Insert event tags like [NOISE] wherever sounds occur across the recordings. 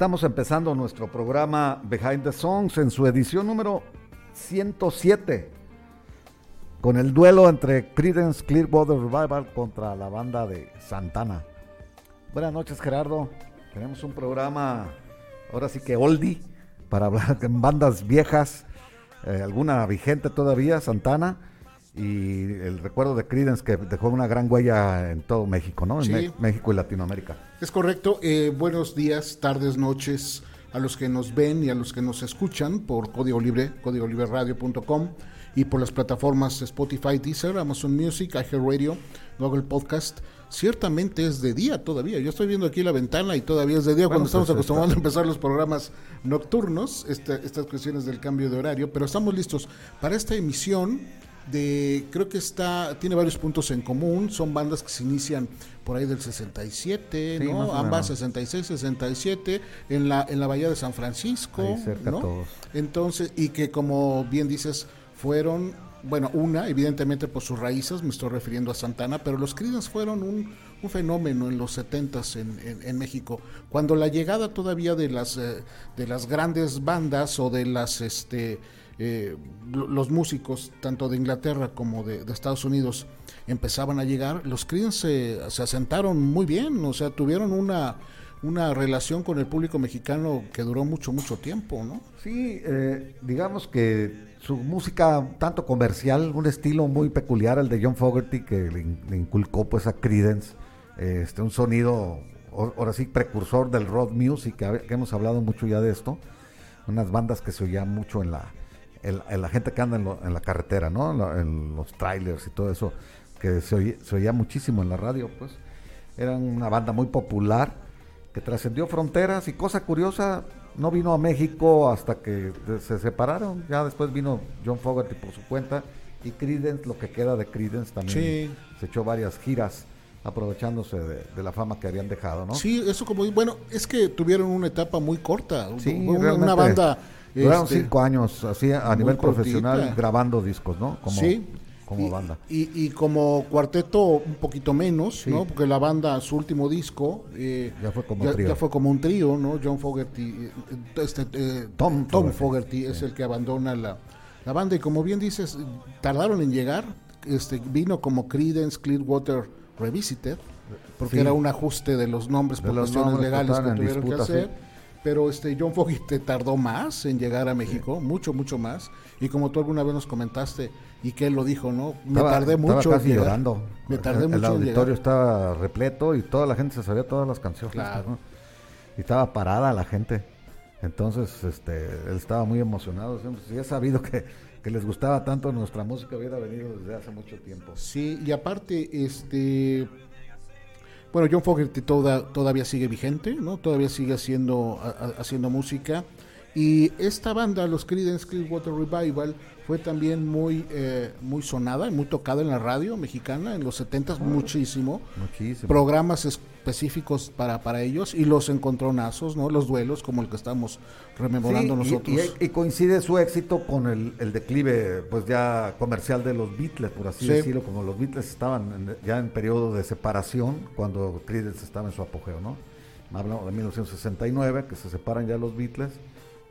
estamos empezando nuestro programa Behind the Songs en su edición número 107 con el duelo entre Creedence Clearwater Revival contra la banda de Santana. Buenas noches Gerardo, tenemos un programa ahora sí que oldie para hablar de bandas viejas, eh, alguna vigente todavía, Santana y el recuerdo de Creedence que dejó una gran huella en todo México, ¿no? En México y Latinoamérica. Es correcto. Eh, buenos días, tardes, noches a los que nos ven y a los que nos escuchan por Código Libre, códigolibreradio.com y por las plataformas Spotify, Deezer, Amazon Music, iHeartRadio, Google Podcast. Ciertamente es de día todavía. Yo estoy viendo aquí la ventana y todavía es de día cuando estamos pues, este, acostumbrados a empezar los programas nocturnos, este, estas cuestiones del cambio de horario, pero estamos listos para esta emisión de creo que está tiene varios puntos en común, son bandas que se inician por ahí del 67, ¿no? Ambas 66, 67 en la en la bahía de San Francisco, ¿no? Entonces, y que como bien dices, fueron bueno, una, evidentemente por sus raíces, me estoy refiriendo a Santana, pero los Creedence fueron un, un fenómeno en los 70 en, en, en, México. Cuando la llegada todavía de las, eh, de las grandes bandas o de las este, eh, los músicos, tanto de Inglaterra como de, Estados Unidos, empezaban a llegar, los Creedence se, asentaron muy bien, o sea, tuvieron una, una relación con el público mexicano que duró mucho, mucho tiempo, ¿no? Sí, eh, digamos que su música tanto comercial, un estilo muy peculiar, el de John Fogerty, que le, inculcó pues a Creedence, este, un sonido, ahora sí, precursor del rock music, que, hemos hablado mucho ya de esto, unas bandas que se oían mucho en la, el, la gente que anda en, la carretera, ¿no? En, los trailers y todo eso, que se, oía muchísimo en la radio, pues. Eran una banda muy popular que trascendió fronteras y cosa curiosa, no vino a México hasta que se separaron. Ya después vino John Fogerty por su cuenta y Creedence, lo que queda de Creedence también se echó varias giras aprovechándose de, la fama que habían dejado, ¿no? Sí, eso como bueno, es que tuvieron una etapa muy corta, sí, una banda Duraron este, cinco años así a nivel profesional grabando discos, ¿no? Como, sí. Como banda. Y, como cuarteto un poquito menos, ¿no? Porque la banda, su último disco... Eh, ya fue como trío. Ya fue como un trío, ¿no? John Fogerty, eh, este, eh, Tom, Tom, Fogerty, es el que abandona la, la banda. Y como bien dices, tardaron en llegar. Este, vino como Creedence Clearwater Revisited, porque era un ajuste de los nombres por cuestiones legales que tuvieron que hacer pero este John Fogerty tardó más en llegar a México, mucho, mucho más. Y como tú alguna vez nos comentaste, y que él lo dijo, ¿no? Me tardé mucho. Estaba llorando. Me tardé el, mucho. El auditorio estaba repleto y toda la gente se sabía todas las canciones. Y estaba parada la gente. Entonces, este, él estaba muy emocionado. Si ha sabido que, que les gustaba tanto nuestra música, hubiera venido desde hace mucho tiempo. Sí, y aparte, este bueno, John Fogerty todavía sigue vigente, ¿no? Todavía sigue haciendo, haciendo música. Y esta banda, los Creedence Clearwater Revival, fue también muy, eh, muy sonada y muy tocada en la radio mexicana en los 70 muchísimo. Muchísimo. Programas específicos para, para ellos y los encontronazos, ¿no? Los duelos como el que estamos rememorando nosotros. Y, coincide su éxito con el, el, declive, pues ya comercial de los Beatles, por así decirlo, como los Beatles estaban ya en periodo de separación cuando Creedence estaba en su apogeo, ¿no? Hablamos de 1969, que se separan ya los Beatles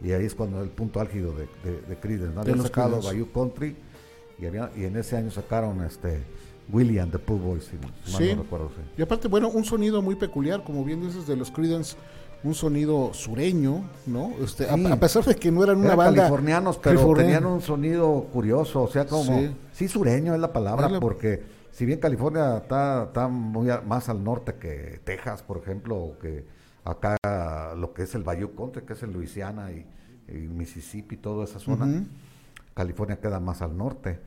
y ahí es cuando el punto álgido de, de, de Creedence, ¿no? Habían sacado Bayou Country y, había, y en ese año sacaron este William the Pool Boys, si, sí. no recuerdo. Sí. Y aparte, bueno, un sonido muy peculiar, como bien dices, de los Creedence, un sonido sureño, ¿no? Este, a, pesar de que no eran una banda californianos, pero tenían un sonido curioso, o sea, como sí, sureño es la palabra, porque si bien California está, está muy más al norte que Texas, por ejemplo, o que acá lo que es el Bayou Country, que es en Luisiana y, Mississippi, toda esa zona. California queda más al norte.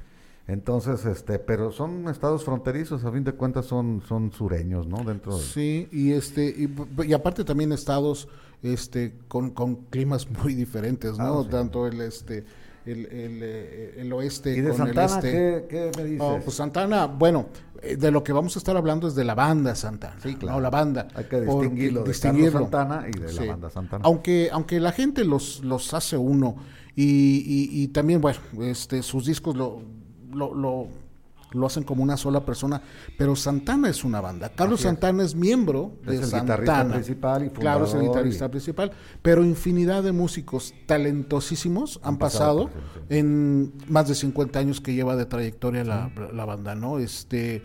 Entonces, este, pero son estados fronterizos, a fin de cuentas son, son sureños, ¿no? Dentro de... Sí, y este, y, y aparte también estados este con, con climas [LAUGHS] muy diferentes, ¿no? Ah, sí. Tanto el este el, el, eh, el oeste ¿Y de con Santana el este. ¿qué, qué me dices? Oh, pues Santana, bueno, eh, de lo que vamos a estar hablando es de la banda Santana. Sí, claro. No, la banda. Hay que distinguirlo de distinguirlo. Santana y de Sí. la banda Santana. Aunque, aunque la gente los, los hace uno y, y, y también, bueno, este, sus discos lo, lo, lo, lo hacen como una sola persona, pero Santana es una banda. Carlos Así es. Santana es miembro Es de el guitarrista Santana. principal y Claro, es el guitarrista y- principal, pero infinidad de músicos talentosísimos han, Han pasado en más de 50 años que lleva de trayectoria la, la banda, ¿no? Este,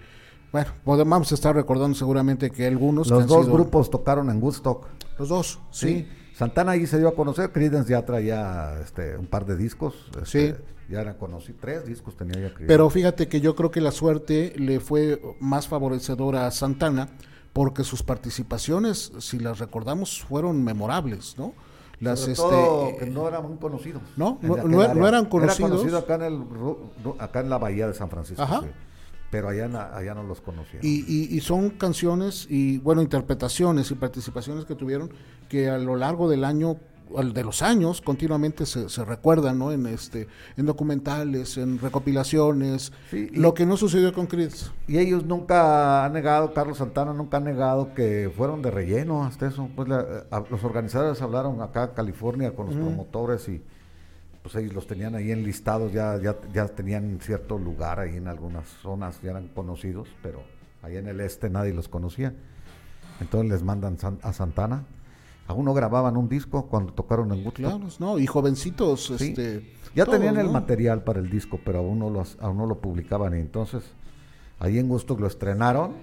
bueno, podemos estar recordando seguramente que algunos que Los han dos sido- grupos tocaron en Woodstock. los dos, sí. Santana ahí se dio a conocer, Creedence ya traía este, un par de discos. este, Sí. Ya era conocido, tres discos tenía ya Creedence. Pero fíjate que yo creo que la suerte le fue más favorecedora a Santana porque sus participaciones, si las recordamos, fueron memorables, ¿no? Las Sobre este todo eh, que no eran muy conocidos. No, no- aquel no- eran Era conocidos. conocido acá en, el, ru- ru- acá en la bahía de San Francisco. Ajá. sí. Pero allá, no los conocían. y, y- y son canciones y bueno interpretaciones y participaciones que tuvieron que a lo largo del año de los años continuamente se, se recuerdan no en este en documentales en recopilaciones Sí, y- lo que no sucedió con Creedence Y ellos nunca han negado, Carlos Santana nunca ha negado que fueron de relleno hasta eso. Pues la- eh, a- los organizadores hablaron acá en California con los promotores y pues ellos los tenían ahí enlistados, ya, ya, ya tenían cierto lugar ahí en algunas zonas, ya eran conocidos, pero allá en el este nadie los conocía. Entonces les mandan a Santana. Aún no grababan un disco cuando tocaron en Woodstock. claro no y jovencitos Sí. este Ya todos, tenían el ¿no? material para el disco, pero aún no, lo, aún no lo publicaban. Y entonces, ahí en Gusto lo estrenaron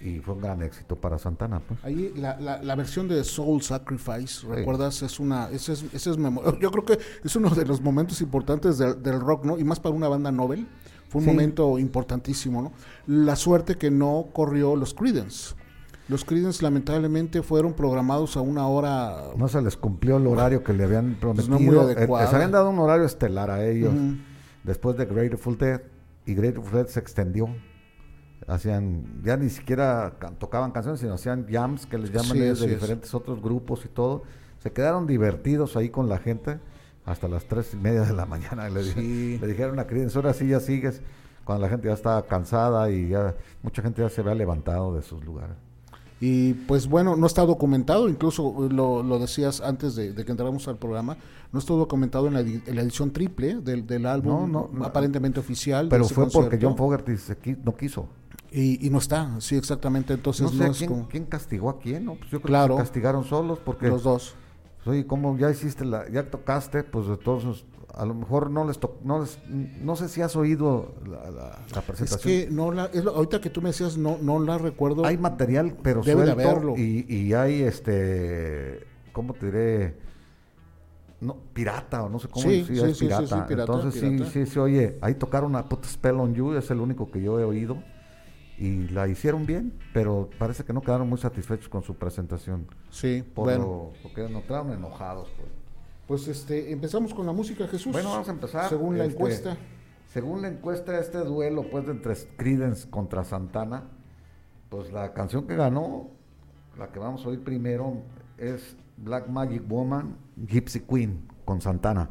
y fue un gran éxito para Santana. Pues. Ahí la, la, la versión de Soul Sacrifice, ¿recuerdas? Es una, ese es, ese es [LAUGHS] yo creo que es uno de los momentos importantes del, del rock, ¿no? Y más para una banda Nobel, fue un Sí. momento importantísimo, ¿no? La suerte que no corrió los Creedence. Los Creedence lamentablemente fueron programados a una hora No se les cumplió el horario que le habían prometido. Pues no muy Eh, adecuada. les habían dado un horario estelar a ellos después de Grateful Dead. Y Grateful Dead se extendió. Hacían, ya ni siquiera tocaban canciones, sino hacían jams que les llaman Sí, ellos de es. diferentes otros grupos y todo. Se quedaron divertidos ahí con la gente hasta las tres y media de la [LAUGHS] mañana. Le, dije- Sí. le dijeron a Creedence, ahora sí ya sigues, cuando la gente ya estaba cansada y ya mucha gente ya se había levantado de sus lugares. Y pues bueno, no está documentado, incluso eh, lo, lo decías antes de, de que entráramos al programa, no está documentado en la, edi- en la edición triple del, del álbum, No, no, no. aparentemente oficial. Pero fue porque. John Fogerty no quiso. Y, y no está, sí, exactamente. Entonces No es quién, como quién castigó a quién, ¿no? Pues yo creo Claro. que se castigaron solos porque, los dos. oye, como ya hiciste la, ya tocaste, pues entonces a lo mejor no les tocó, no les, no sé si has oído la, la- la Es presentación. que no la, es lo- ahorita que tú me decías, no, no la recuerdo. hay material, pero Debe de suelto haberlo. y, y hay este, ¿cómo te diré? No, pirata o no sé cómo Sí, decir, sí, es sí, sí, pirata. sí, pirata, Entonces pirata. sí, sí, sí, oye, ahí tocaron a Put Spell on You, es el único que yo he oído. Y la hicieron bien, pero parece que no quedaron muy satisfechos con su presentación. Sí, Por bueno. lo- porque nos quedaron enojados. Pues. Pues este, empezamos con la música, Jesús. Bueno, vamos a empezar. Según la Este, encuesta. Según la encuesta, este duelo pues de entre Creedence contra Santana, pues la canción que ganó, la que vamos a oír primero, es Black Magic Woman, Gypsy Queen, con Santana.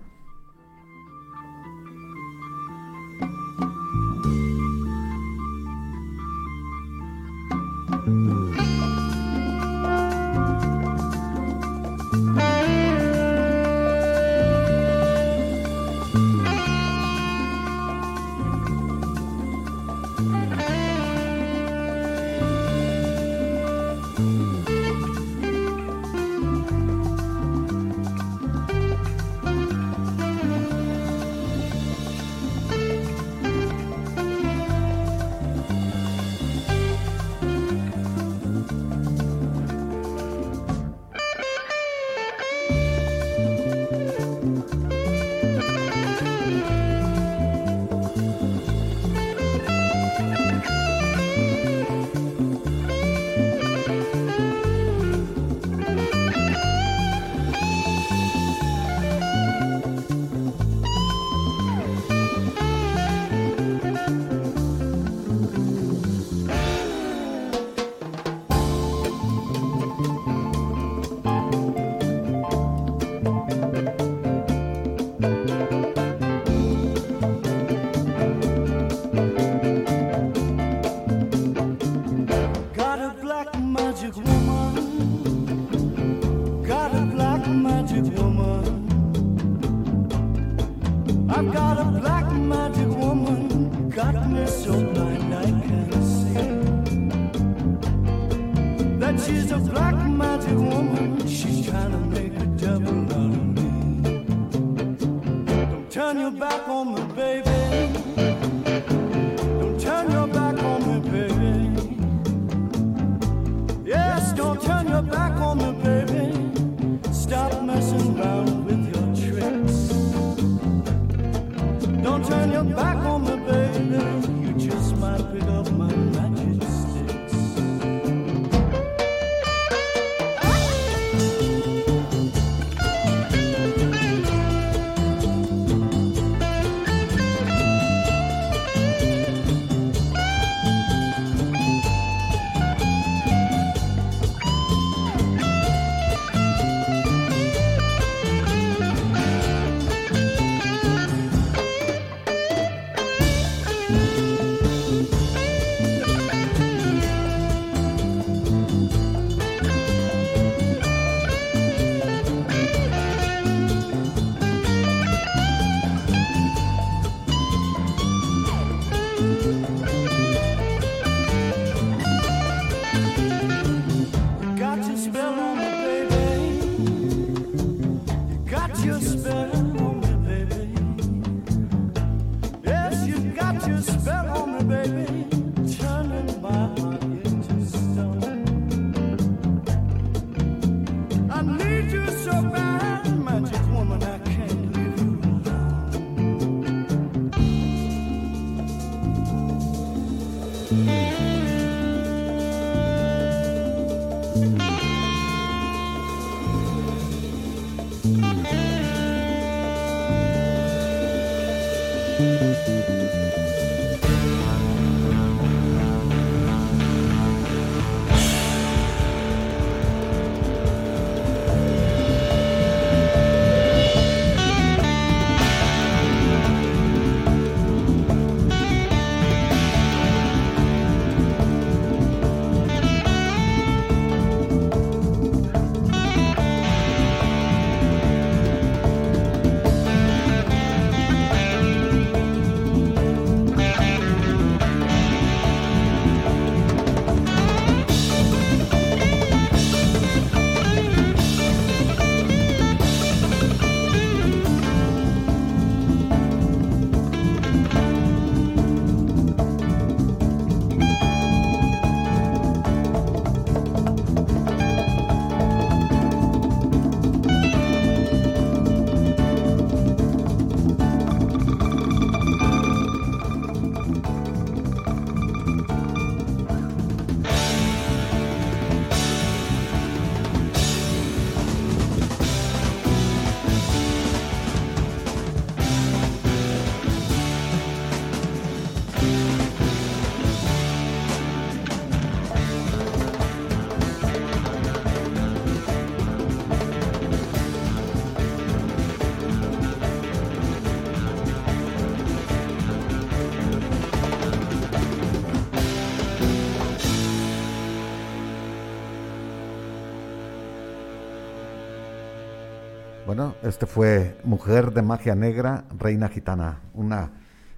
Este fue Mujer de Magia Negra, Reina Gitana. Una,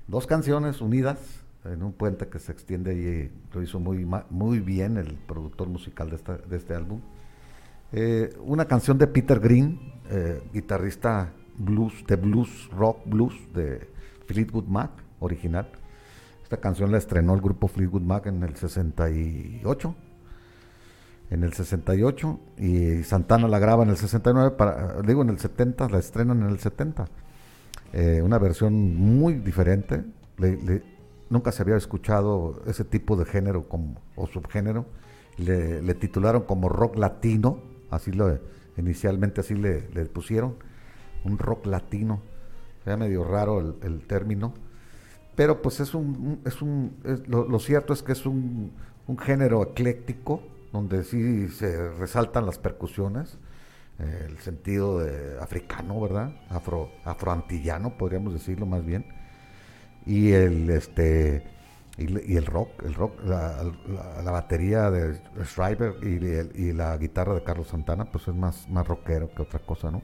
dos canciones unidas en un puente que se extiende y lo hizo muy, muy bien el productor musical de, de este álbum. Eh, una canción de Peter Green, eh, guitarrista blues, de blues, rock blues de Fleetwood Mac, original. Esta canción la estrenó el grupo Fleetwood Mac en el 68 en el 68 y Santana la graba en el 69, para, digo en el 70, la estrenan en el 70. Eh, una versión muy diferente, nunca se había escuchado ese tipo de género como, o subgénero, le, titularon como rock latino, así lo inicialmente así le, pusieron, un rock latino, era medio raro el, término, pero pues es un, es un lo, cierto es que es un, un género ecléctico, donde sí se resaltan las percusiones, eh, el sentido de africano, ¿verdad? Afro, afroantillano, podríamos decirlo más bien. Y el este y, el rock, el rock, la, batería de Schreiber y, y, la guitarra de Carlos Santana, pues es más, más rockero que otra cosa, ¿no?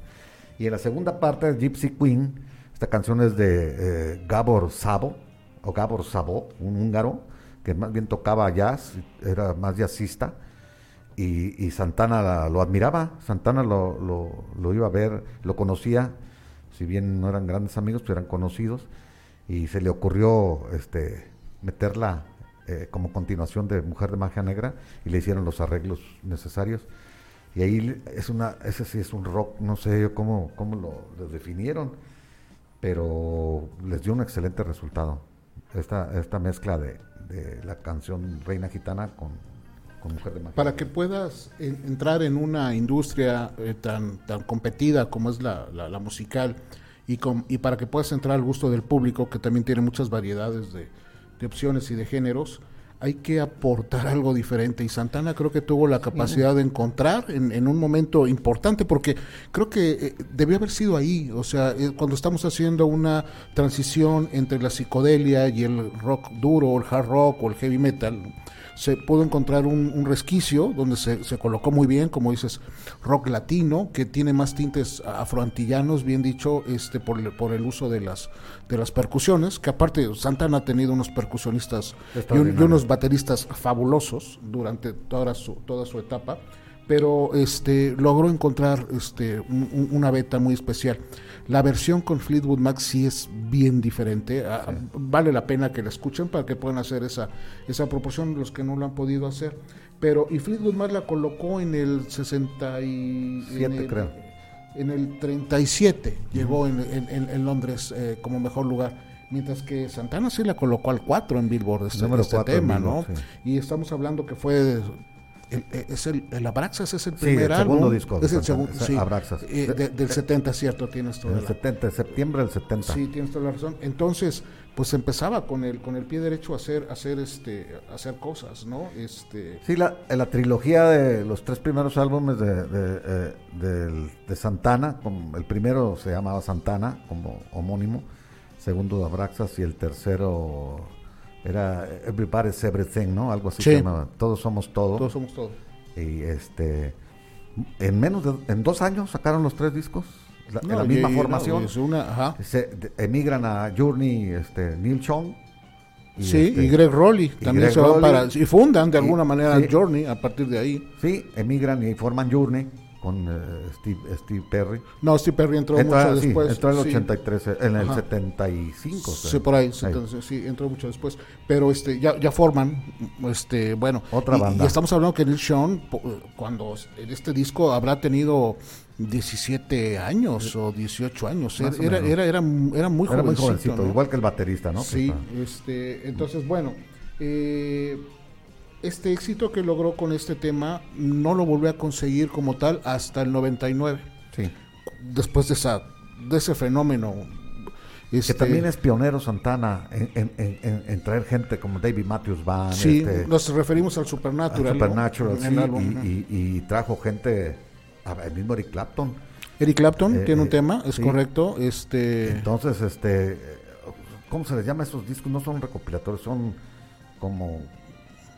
Y en la segunda parte, Gypsy Queen, esta canción es de eh, Gabor Sabo, o Gabor Sabó, un húngaro, que más bien tocaba jazz, era más jazzista, y, Santana lo admiraba, Santana lo, lo, iba a ver, lo conocía, si bien no eran grandes amigos, pero eran conocidos, y se le ocurrió este, meterla eh, como continuación de Mujer de Magia Negra, y le hicieron los arreglos necesarios. Y ahí es una, ese sí es un rock, no sé cómo, cómo lo, definieron, pero les dio un excelente resultado. Esta, esta mezcla de, de la canción Reina Gitana con, Mujer de Magia. Para que puedas entrar en una industria eh, tan, tan competida como es la, la, musical y, con, y para que puedas entrar al gusto del público, que también tiene muchas variedades de, de opciones y de géneros, hay que aportar algo diferente. Y Santana creo que tuvo la capacidad de encontrar en, un momento importante porque creo que eh, debió haber sido ahí, o sea, eh, cuando estamos haciendo una transición entre la psicodelia y el rock duro, el hard rock o el heavy metal, se pudo encontrar un, resquicio donde se, se, colocó muy bien, como dices, rock latino, que tiene más tintes afroantillanos, bien dicho, este por, por el uso de las, de las percusiones, que aparte Santana ha tenido unos percusionistas y, unos bateristas fabulosos durante toda su, toda su etapa pero este logró encontrar este una beta muy especial. La versión con Fleetwood Mac sí es bien diferente. Ah, vale la pena que la escuchen para que puedan hacer esa, esa proporción los que no lo han podido hacer. Pero, y Fleetwood Mac la colocó en el 67, creo. En el 37 llegó en, en, Londres eh, como mejor lugar mientras que Santana sí la colocó al 4 en Billboard este, este tema, ¿no? Y estamos hablando que fue eh, es el, el, Abraxas es el primer el segundo disco. Es el segundo, sí. Abraxas. Eh, del 70, cierto, tienes toda El 70, septiembre del 70. Sí, tienes toda la razón. Entonces, pues empezaba con el con el pie derecho a hacer hacer este hacer cosas, ¿no? Este Sí, la, la trilogía de los tres primeros álbumes de, de, eh, de, Santana, como el primero se llamaba Santana como homónimo, segundo Abraxas y el tercero era Everybody's Everything, ¿no? Algo así se llamaba. Todos somos todo. Todos somos todo. Y este, en menos de, en dos años sacaron los tres discos. La, en la misma formación. una, Se emigran a Journey, este, Neil Chong. Y sí, este, y Greg Rowley también se van para y fundan de alguna manera Journey a partir de ahí. Sí, emigran y forman Journey con eh, Steve, Steve, Perry. No, Steve Perry entró mucho después. Entró en el 83, en el 75. Sí, por ahí, sí, entró mucho después. Pero este ya, ya forman, este bueno. Otra banda. Y estamos hablando que Neil Sean, cuando en este disco habrá tenido 17 años o 18 años. Era, era, era, era, muy jovencito. igual que el baterista, ¿no? Sí, este, entonces, bueno. Eh, este éxito que logró con este tema no lo volvió a conseguir como tal hasta el 99. Sí. Después de, esa, de ese fenómeno. que este, también es pionero Santana en, traer gente como David Matthews Band. Sí, este, nos referimos al Supernatural. Supernatural, sí, y, trajo gente, el mismo Eric Clapton. Eric Clapton eh, tiene un eh, tema, es correcto. Este... Entonces, este, ¿cómo se les llama esos discos? No son recopilatorios, son como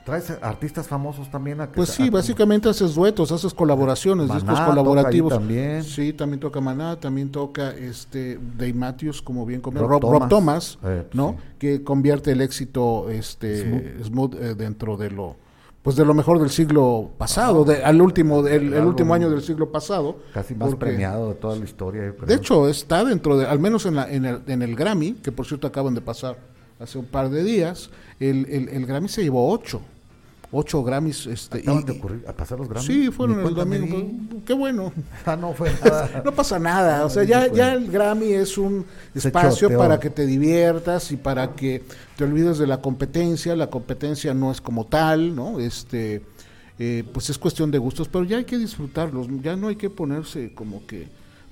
¿Traes artistas famosos también? A pues sí, básicamente haces duetos, haces colaboraciones, discos colaborativos. también. Sí, también toca Maná, también toca este Dave Matthews, como bien comentó Rob, Thomas, eh, ¿no? Que convierte el éxito este smooth, eh, dentro de lo pues de lo mejor del siglo pasado, de, al último el, último año del siglo pasado. Casi más premiado de toda la historia. De hecho, está dentro de, al menos en, la, en, el, en el Grammy, que por cierto acaban de pasar hace un par de días, el, el, el Grammy se llevó ocho ocho Grammys. Este, y, de ocurrir, a pasar los Grammys. Sí, fueron el domingo. Qué bueno. [LAUGHS] Ah, no fue nada. [LAUGHS] no pasa nada. O sea, ya, ya el Grammy es un espacio para que te diviertas y para que te olvides de la competencia. La competencia no es como tal, ¿no? Este, eh, pues es cuestión de gustos, pero ya hay que disfrutarlos. Ya no hay que ponerse como que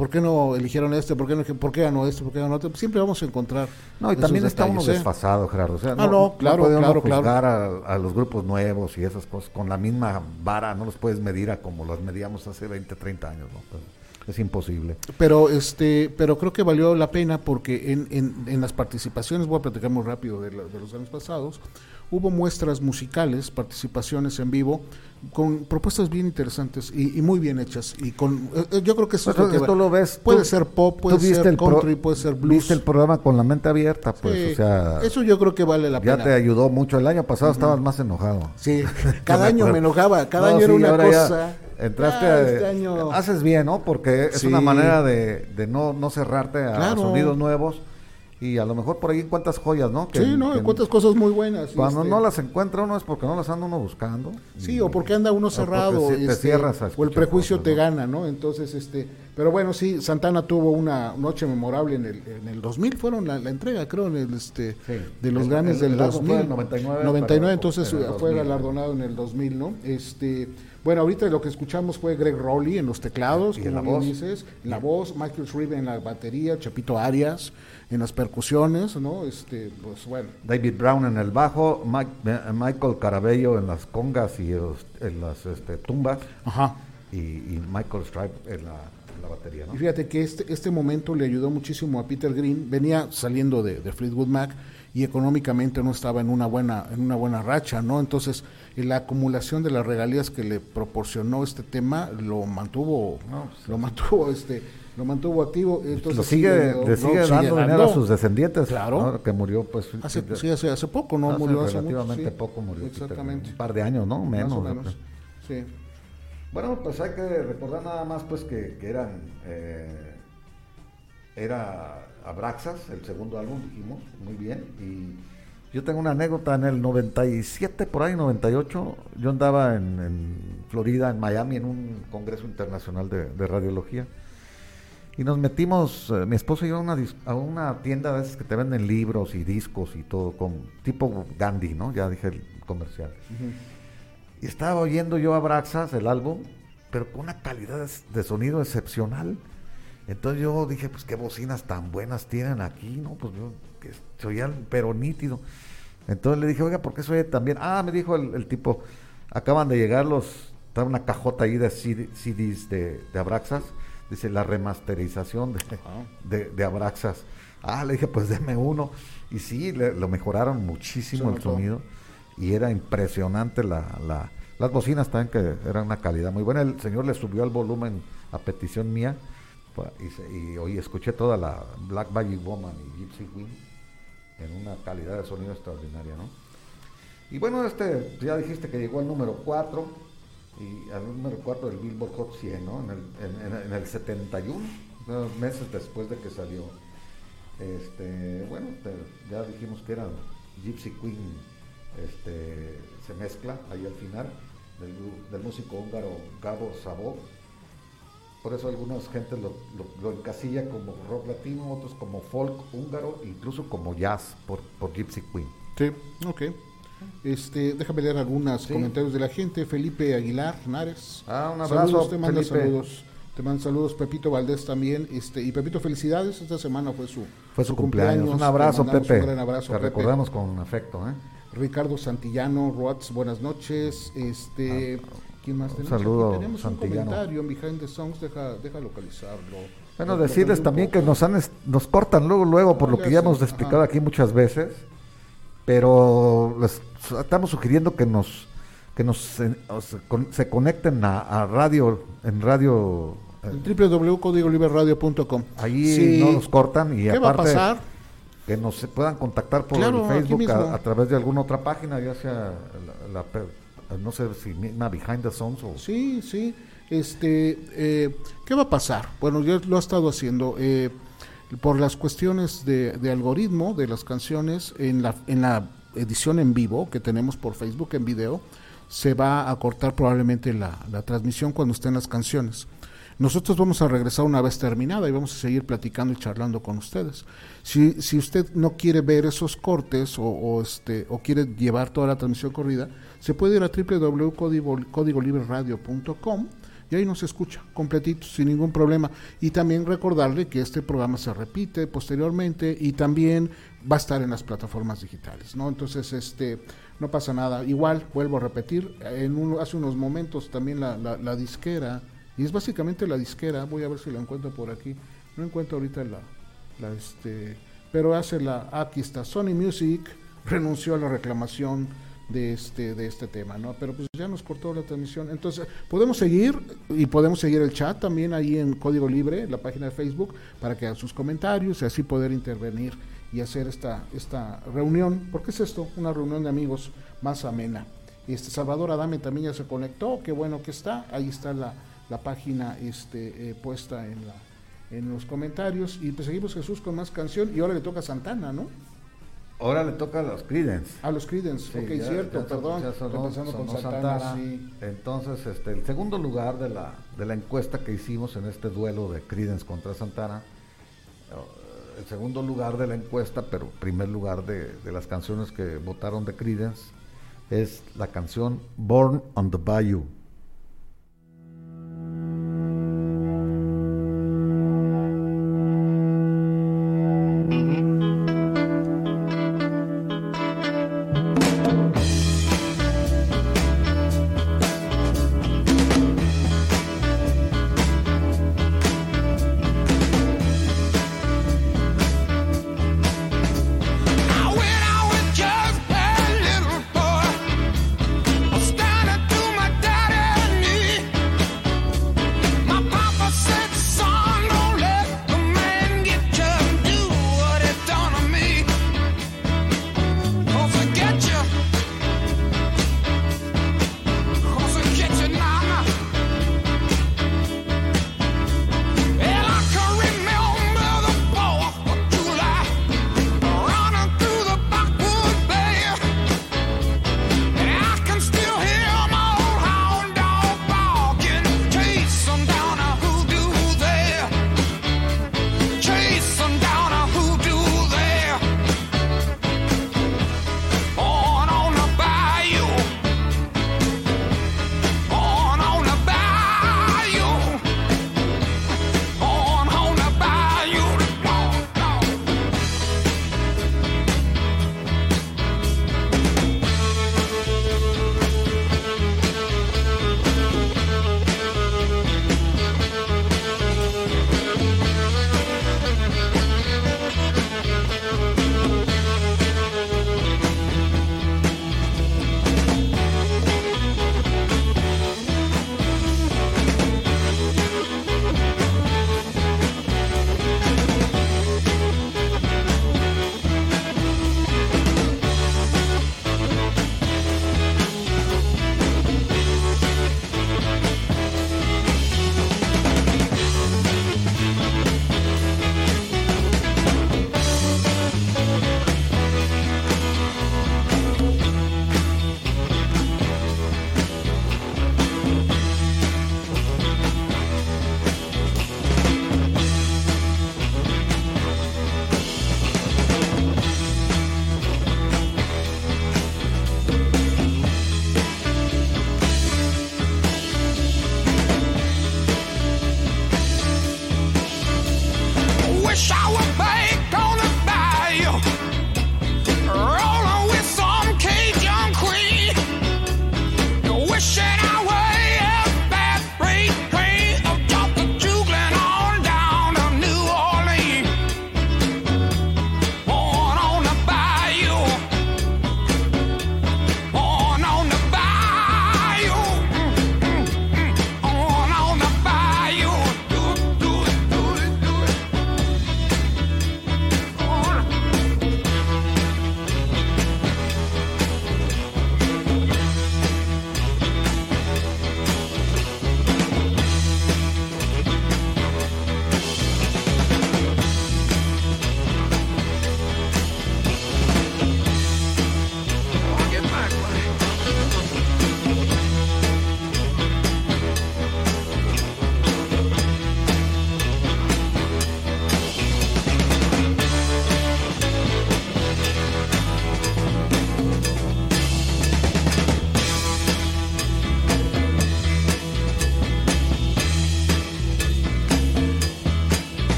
¿por qué no eligieron este? ¿Por qué, no, ¿por qué ganó este? ¿Por qué ganó otro? Siempre vamos a encontrar. No, y también está uno ¿eh? desfasado, Gerardo. O sea, ah, no, claro, podemos claro, juzgar A, los grupos nuevos y esas cosas con la misma vara, no los puedes medir a como los medíamos hace 20, 30 años, ¿no? es imposible. Pero este, pero creo que valió la pena porque en, en, en las participaciones, voy a platicar muy rápido de, la, de, los años pasados, hubo muestras musicales, participaciones en vivo, con propuestas bien interesantes y, y muy bien hechas. Y con eh, yo creo que eso es lo, que lo ves. Puede ser pop, puede ser country, puede ser blues. Viste el programa con la mente abierta, pues, Sí, o sea. eso yo creo que vale la ya pena. te ayudó mucho. El año pasado estabas más enojado. Sí, [LAUGHS] cada año me enojaba, cada No, año era una ya cosa. Entraste Ah, este año- haces bien, ¿no? Porque es Sí. una manera de, de no, no cerrarte a Claro. sonidos nuevos y a lo mejor por ahí encuentras joyas, ¿no? Que- Sí, no, que encuentras cosas muy buenas. Cuando este, no las encuentra uno es porque no las anda uno buscando. Sí, Y- o porque anda uno o cerrado. te este, cierras o el prejuicio cosas, te ¿no? gana, ¿no? Entonces, este. Pero bueno, sí, Santana tuvo una noche memorable en el, en el 2000, fueron la, la entrega, creo, en el, este, Sí. de los El- el- del el álbum 2000. fue en 99, 99, pero entonces en el fue 2000. galardonado en el 2000, ¿no? Este. Bueno, ahorita lo que escuchamos fue Greg Rowley en los teclados, en como la bien voz. dices, la voz, Michael Shriver en la batería, Chapito Arias en las percusiones, ¿no? Este, pues bueno. David Brown en el bajo, Mike- eh, Michael Carabello en las congas y los- en las este, tumbas Ajá. y, y Michael Stripe en la, la batería, ¿no? Y fíjate que este, este momento le ayudó muchísimo a Peter Green. Venía saliendo de, de Fleetwood Mac y económicamente no estaba en una buena en una buena racha, ¿no? Entonces, eh, la acumulación de las regalías que le proporcionó este tema lo mantuvo No, pues, lo mantuvo este lo mantuvo activo, entonces lo sigue, le sigue lo dando dinero dando. a sus descendientes, Claro. ¿no? que murió pues Hace, de- sí, hace, hace poco, ¿no? hace Murió hace mucho, relativamente sí. poco murió Peter, Exactamente. un par de años, ¿no? Menos. Más o menos. Sí. Bueno, pues hay que recordar nada más pues que, que eran eh, era Abraxas, el segundo álbum, dijimos, muy bien. Y yo tengo una anécdota en el 97, por ahí 98, yo andaba en, Florida, en Miami, en un congreso internacional de, radiología. Y nos metimos, eh, mi esposo y yo, a una, a una tienda de esas que te venden libros y discos y todo, con, tipo Gandhi, ¿no? Ya dije el comercial. Y estaba oyendo yo a Braxas, el álbum, pero con una calidad de- sonido excepcional. Entonces yo dije, pues qué bocinas tan buenas tienen aquí, ¿no? Pues yo, que se oían, pero nítido. Entonces le dije, oiga, ¿por qué se oye tan bien? Ah, me dijo el, el tipo, acaban de llegar los, está una cajota ahí de CD CDs de, de Abraxas, dice la remasterización de, de, de Abraxas. Ah, le dije, pues deme uno. Y sí, le- lo mejoraron muchísimo el sonido y era impresionante la, la- las bocinas también que eran una calidad muy buena. El señor le subió el volumen a petición mía y, hoy escuché toda la Black Magic Woman y Gypsy Queen en una calidad de sonido extraordinaria, ¿no? Y bueno, este, ya dijiste que llegó al número 4 y al número 4 del Billboard Hot 100, ¿no? En el, en- el 71, unos meses después de que salió. Este, bueno, ya dijimos que era Gypsy Queen, este, se mezcla ahí al final del, del músico húngaro Gabo Sabó. Por eso algunas gente lo, lo- lo encasilla como rock latino, otros como folk húngaro, incluso como jazz por, por Gypsy Queen. Sí, ok. Este, déjame leer algunos Sí. comentarios de la gente. Felipe Aguilar Nares. Ah, un abrazo, Saludos, te manda Felipe. saludos. Te manda saludos Pepito Valdés también. Este, y Pepito, felicidades. Esta semana fue su, Fue su cumpleaños. Un Te abrazo, Pepe. Un gran abrazo, Te Pepe. recordamos con afecto, ¿eh? Ricardo Santillano, Roats, buenas noches. Este, ¿quién más tenemos? saludo, tenemos Santillano. un comentario en Behind the Songs, deja, deja localizarlo. Bueno, decirles también que nos han nos cortan luego, luego, por lo que ya hacen, hemos explicado ajá. aquí muchas veces, pero les estamos sugiriendo que nos que nos eh, se, con- se conecten a, a radio, en radio, eh, ahí Sí. no nos cortan y ¿Qué va a aparte pasar? Que nos se puedan contactar por Claro, Facebook a, a través de alguna otra página, ya sea la, no sé si misma Behind the Songs o Sí, sí. Este, eh, ¿qué va a pasar? Bueno, yo lo he estado haciendo eh, por las cuestiones de, de algoritmo de las canciones en la, en la edición en vivo que tenemos por Facebook en video, se va a cortar probablemente la, la transmisión cuando estén las canciones. Nosotros vamos a regresar una vez terminada y vamos a seguir platicando y charlando con ustedes. Si, si usted no quiere ver esos cortes o, este, o quiere llevar toda la transmisión corrida, se puede ir a www.codigoliberradio.com y ahí nos escucha completito, sin ningún problema. Y también recordarle que este programa se repite posteriormente y también va a estar en las plataformas digitales, ¿no? Entonces, este, no pasa nada. Igual, vuelvo a repetir, en un- hace unos momentos también la disquera y es básicamente la disquera, voy a ver si la encuentro por aquí, no encuentro ahorita la, la este, pero hace la, aquí está, Sony Music [LAUGHS] renunció a la reclamación de este, de este tema, ¿no? Pero pues ya nos cortó la transmisión. Entonces, podemos seguir y podemos seguir el chat también ahí en Código Libre, la página de Facebook, para que hagan sus comentarios y así poder intervenir y hacer esta, esta reunión, porque es esto, una reunión de amigos más amena. Este Salvador Adame también ya se conectó, qué bueno que está, ahí está la, la página este, eh, puesta en, la, en los comentarios. Y pues seguimos Jesús con más canción y ahora le toca a Santana, ¿no? Ahora le toca a los Creedence. A los Creedence, ok, cierto, perdón. empezando con Santana. Entonces, este, el segundo lugar de la, de la encuesta que hicimos en este duelo de Creedence contra Santana, eh, el segundo lugar de la encuesta, pero primer lugar de, de las canciones que votaron de Creedence, es la canción Born on the Bayou.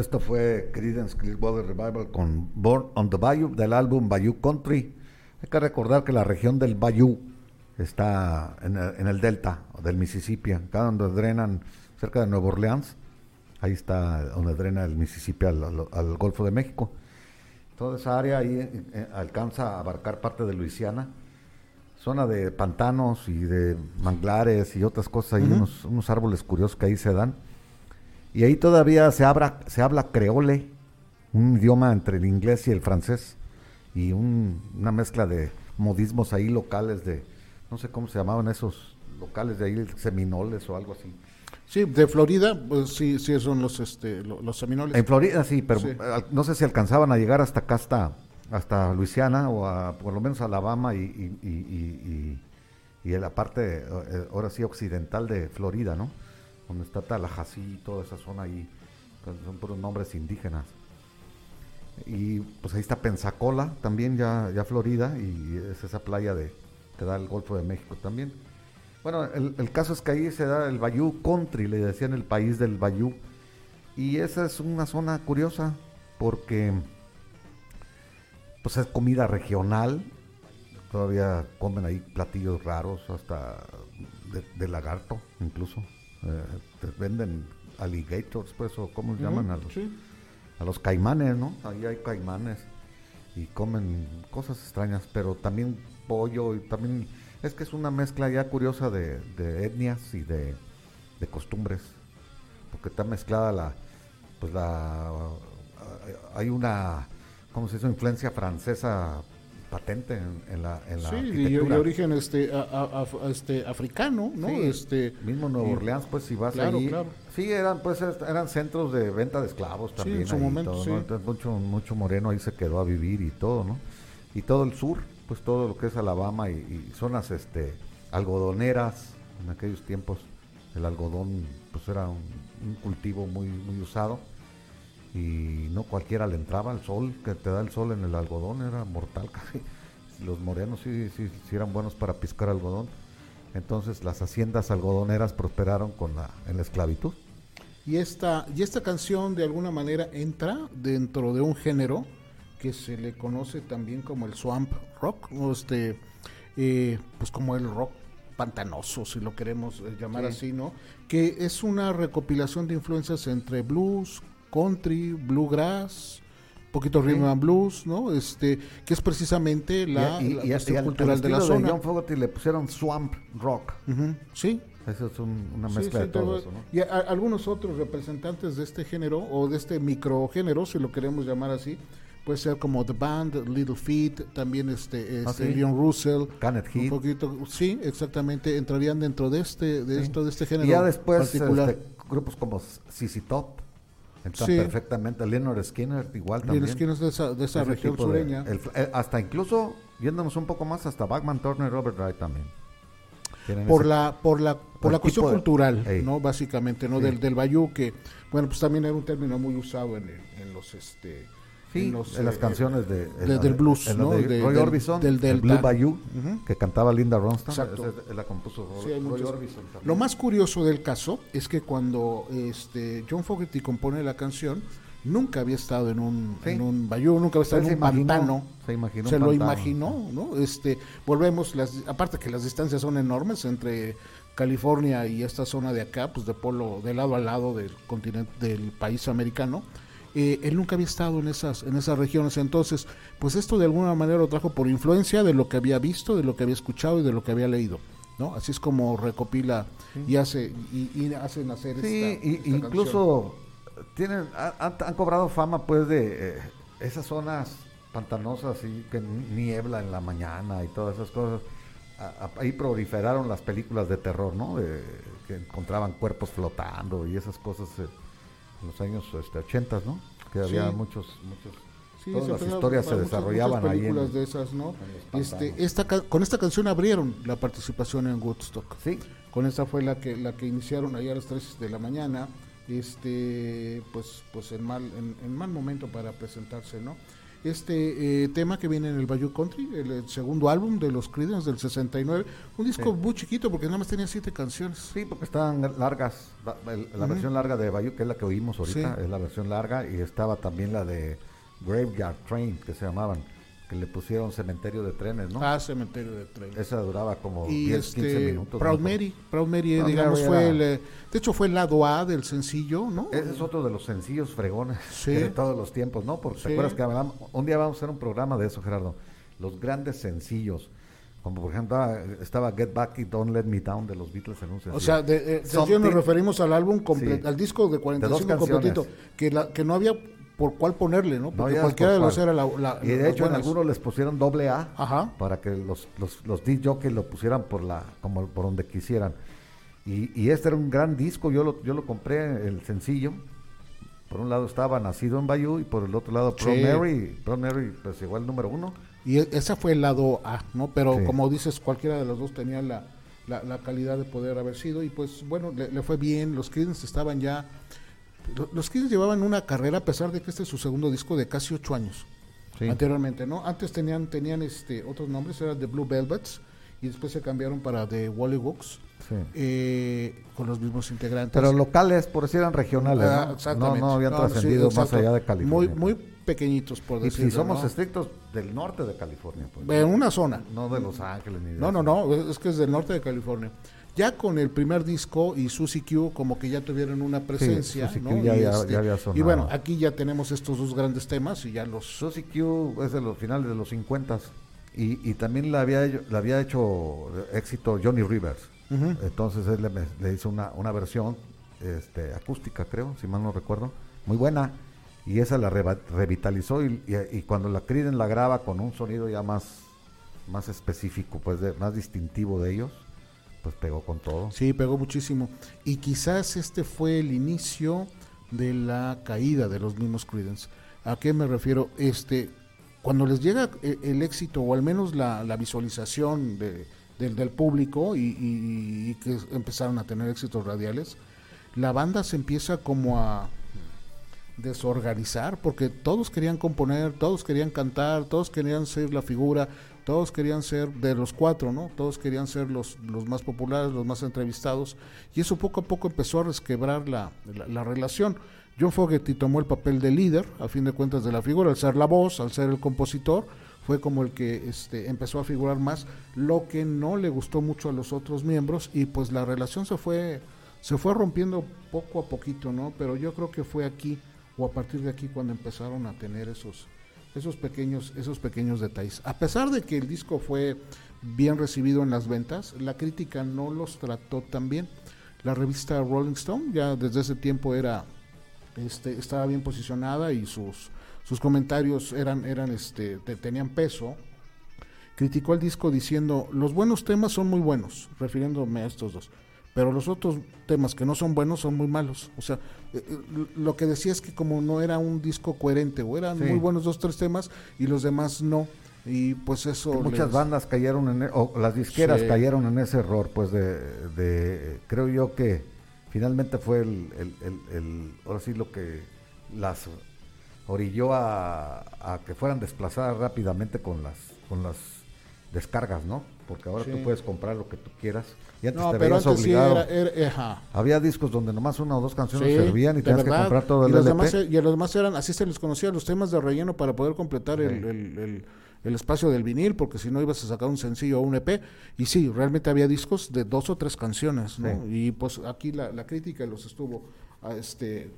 Esto fue Creedence Clearwater Revival con Born on the Bayou del álbum Bayou Country. Hay que recordar que la región del Bayou está en el, en el delta del Mississippi, acá donde drenan cerca de Nueva Orleans. Ahí está donde drena el Mississippi al, al- al Golfo de México. Toda esa área ahí eh, eh, alcanza a abarcar parte de Luisiana. Zona de pantanos y de manglares y otras cosas, hay unos, unos árboles curiosos que ahí se dan. Y ahí todavía se, habla se habla creole, un idioma entre el inglés y el francés, y un- una mezcla de modismos ahí locales de, no sé cómo se llamaban esos locales de ahí, seminoles o algo así. Sí, de Florida, pues sí, sí son los, este, lo- los seminoles. En Florida sí, pero Sí. no sé si alcanzaban a llegar hasta acá, hasta, hasta Luisiana o a, por lo menos Alabama y, y, y, y- y- y en la parte, eh, ahora sí, occidental de Florida, ¿no? Donde está Tallahassee y toda esa zona ahí, son puros nombres indígenas. Y pues ahí está Pensacola, también ya, ya Florida, y es esa playa de que da el Golfo de México también. Bueno, el, caso es que ahí se da el Bayou Country, le decían el país del Bayou. Y esa es una zona curiosa porque pues es comida regional. Todavía comen ahí platillos raros, hasta de lagarto incluso. Eh, venden alligators, pues, o cómo Ujú, llaman a los, sí. a los caimanes, ¿no? Ahí hay caimanes y comen cosas extrañas, pero también pollo y también es que es una mezcla ya curiosa de, de etnias y de, de costumbres, porque está mezclada la, pues la, hay una, ¿cómo se dice? Influencia francesa patente en, en la, en la Sí, arquitectura. origen este, a- a- af- este, africano, ¿no? Sí, este, mismo Nueva y- Orleans, pues si vas Claro, ahí, claro. sí eran pues eran centros de venta de esclavos también en su ahí momento, todo, sí. ¿no? Entonces mucho mucho moreno ahí se quedó a vivir y todo, ¿no? Y todo el sur, pues todo lo que es Alabama y, y zonas este algodoneras en aquellos tiempos el algodón pues era un, un cultivo muy muy usado y no cualquiera le entraba el sol que te da el sol en el algodón era mortal [LAUGHS] casi los morenos sí, sí, sí eran buenos para piscar algodón entonces las haciendas algodoneras prosperaron con la en la esclavitud Y esta, y esta canción de alguna manera entra dentro de un género que se le conoce también como el swamp rock, o este, eh, pues como el rock pantanoso, si lo queremos eh, llamar Sí. así, ¿no? Que es una recopilación de influencias entre blues, country, bluegrass, poquito rhythm and blues, ¿no? Este, que es precisamente la, y, y- cuestión al cultural de la zona. John Fogerty le pusieron swamp rock Sí, eso es un- una mezcla sí, de todo todo- eso ¿no? Y a- algunos otros representantes de este género o de este microgénero, si lo queremos llamar así, puede ser como The Band, Little Feat, también este, Ah, este sí. Leon Russell, Canet un Heat. poquito, sí, exactamente, entrarían dentro de este, de esto, de este género y ya después particular. este, grupos como CC Top entran Sí. perfectamente Leonard Skinner igual también que no es de esa, de esa Ese región de- sureña. el eh, hasta incluso, yéndonos un poco más, hasta Bachman Turner y Robert Wright también. Por la por la por la cuestión de- cultural no básicamente no del del bayú que bueno pues también era un término muy usado en, el- en los este Sí, en, los, en las eh, canciones de, en de- la del blues, en ¿no? de De- Roy del- Orbison, del. Blue Bayou, que cantaba Linda Ronstadt. Exacto. ese- la compuso Roy, Sí, hay Roy muchos. Orbison también. Lo más curioso del caso es que cuando este John Fogerty compone la canción, nunca había estado en un, Sí. en un bayou, nunca había estado en se un imaginó- pantano. se imaginó Se un lo imaginó, ¿no? Este, volvemos, las, aparte que las distancias son enormes entre California y esta zona de acá, pues de polo, de lado a lado del continente, del país americano. Eh, él nunca había estado en esas, en esas regiones, entonces, pues esto de alguna manera lo trajo por influencia de lo que había visto, de lo que había escuchado y de lo que había leído, ¿no? Así es como recopila y hace y, y hace nacer Sí, esta, y- esta incluso tienen han, han- han cobrado fama pues de eh, esas zonas pantanosas y que niebla en la mañana y todas esas cosas. A- a- ahí proliferaron las películas de terror, ¿no? De- que encontraban cuerpos flotando y esas cosas eh, en los años este, 80, ¿no? Que había Sí. muchos, muchos Sí, todas las historias se muchas- desarrollaban muchas ahí. en- películas de esas, ¿no? Este, esta con esta canción abrieron la participación en Woodstock. Sí, Con esta fue la que la que iniciaron ahí a las 3 de la mañana este, pues, pues en mal, en, en mal momento para presentarse, ¿no? Este eh, tema que viene en el Bayou Country, el, segundo álbum de los Creedence del 69, un disco muy chiquito porque nada más tenía siete canciones. Sí, porque estaban largas, la, versión larga de Bayou, que es la que oímos ahorita, es la versión larga, y estaba también la de Graveyard Train, que se llamaban que le pusieron cementerio de trenes, ¿no? Ah, cementerio de trenes. Esa duraba como 10, 15 este, minutos. Proud Mary, Proud Mary, digamos, fue el, eh, de hecho fue el lado A del sencillo, ¿no? Ese es otro de los sencillos fregones [LAUGHS] de todos los tiempos, ¿no? Porque te acuerdas que un día vamos a hacer un programa de eso, Gerardo, los grandes sencillos. Como por ejemplo ah, estaba Get Back y Don't Let Me Down de los Beatles en un sencillo. O sea, de, sencillo nos referimos al álbum completo, al disco de 45 completito, que, la, que no había por cuál ponerle, ¿no? Porque cualquiera de los era la, Y de hecho en algunos les pusieron doble A para que los, los, los lo pusieran por la, como por donde quisieran. Y, y, este era un gran disco, yo lo, yo lo compré, el sencillo. Por un lado estaba Nacido en Bayou y por el otro lado Pro Mary, Pro Mary pues igual número uno. Y e, ese fue el lado A, ¿no? Pero como dices, cualquiera de los dos tenía la, la, calidad de poder haber sido y pues bueno, le, le fue bien, los Creedence estaban ya los Kids llevaban una carrera a pesar de que este es su segundo disco de casi ocho años anteriormente, ¿no? Antes tenían tenían este otros nombres, era The Blue Velvets y después se cambiaron para The Wally Wooks. Eh, con los mismos integrantes. Pero locales, por decir eran regionales, ¿no? Ah, no, no habían trascendido más allá de California. Muy, muy pequeñitos, por decirlo. Y si somos estrictos del norte de California. Pues, en una zona. No de Los Ángeles ni de No, no, no, es que es del norte de California. Ya con el primer disco y Susie Q como que ya tuvieron una presencia, ¿no? y, este, y, bueno, aquí ya tenemos estos dos grandes temas y ya los... Susie Q es de los finales de los 50 y, y también le había, le había hecho éxito Johnny Rivers. Entonces él le, hizo una, una versión este, acústica, creo, si mal no recuerdo, muy buena. Y esa la revitalizó y, y, cuando la Criden la graba con un sonido ya más, más específico, pues de, más distintivo de ellos pues pegó con todo. Sí, pegó muchísimo. Y quizás este fue el inicio de la caída de los mismos Creedence. ¿A qué me refiero? Este, cuando les llega e, el, éxito o al menos la, visualización de, del, público y, que empezaron a tener éxitos radiales, la banda se empieza como a desorganizar porque todos querían componer, todos querían cantar, todos querían ser la figura, todos querían ser de los cuatro, ¿no? Todos querían ser los, los más populares, los más entrevistados, y eso poco a poco empezó a resquebrar la, la, relación. John Fogerty tomó el papel de líder, a fin de cuentas, de la figura, al ser la voz, al ser el compositor, fue como el que este, empezó a figurar más, lo que no le gustó mucho a los otros miembros, y pues la relación se fue, se fue rompiendo poco a poquito, ¿no? Pero yo creo que fue aquí, o a partir de aquí, cuando empezaron a tener esos, esos pequeños, esos pequeños detalles. A pesar de que el disco fue bien recibido en las ventas, la crítica no los trató tan bien. La revista Rolling Stone ya desde ese tiempo era, este, estaba bien posicionada y sus, sus comentarios eran, eran, este, tenían peso. Criticó el disco diciendo, los buenos temas son muy buenos, refiriéndome a estos dos pero los otros temas que no son buenos son muy malos. O sea, eh, eh, lo que decía es que como no era un disco coherente, o eran muy buenos dos, tres temas y los demás no. Y pues eso... muchas bandas cayeron en, e, o las disqueras cayeron en ese error, pues de, creo yo que finalmente fue el, el, ahora sí lo que las orilló a, a que fueran desplazadas rápidamente con las, con las descargas, ¿no? Porque ahora tú puedes comprar lo que tú quieras y antes te pero obligado. Había discos donde nomás una o dos canciones servían y tenías que comprar todo el y los Demás, e, y los demás eran, así se les conocía, los temas de relleno para poder completar el, espacio del vinil, porque si no ibas a sacar un sencillo o un EP. Y sí, realmente había discos de dos o tres canciones, ¿no? Y pues aquí la, la crítica los estuvo este,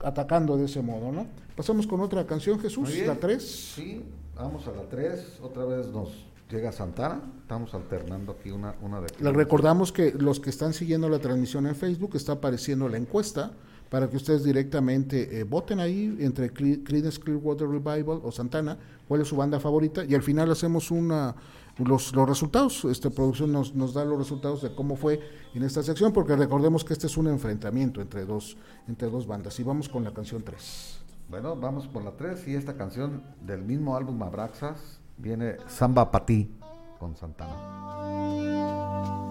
atacando de ese modo, ¿no? Pasamos con otra canción, Jesús, la 3. Sí, vamos a la 3, otra vez nos llega Santana, estamos alternando aquí una, una de... Les recordamos que los que están siguiendo la transmisión en Facebook está apareciendo la encuesta para que ustedes directamente eh, voten ahí entre Creedence Clearwater Revival o Santana, cuál es su banda favorita y al final hacemos una los, los resultados, esta producción nos, nos da los resultados de cómo fue en esta sección, porque recordemos que este es un enfrentamiento entre dos, entre dos bandas. Y vamos con la canción 3. Bueno, vamos por la 3 y esta canción del mismo álbum Abraxas, viene Samba Patí con Santana.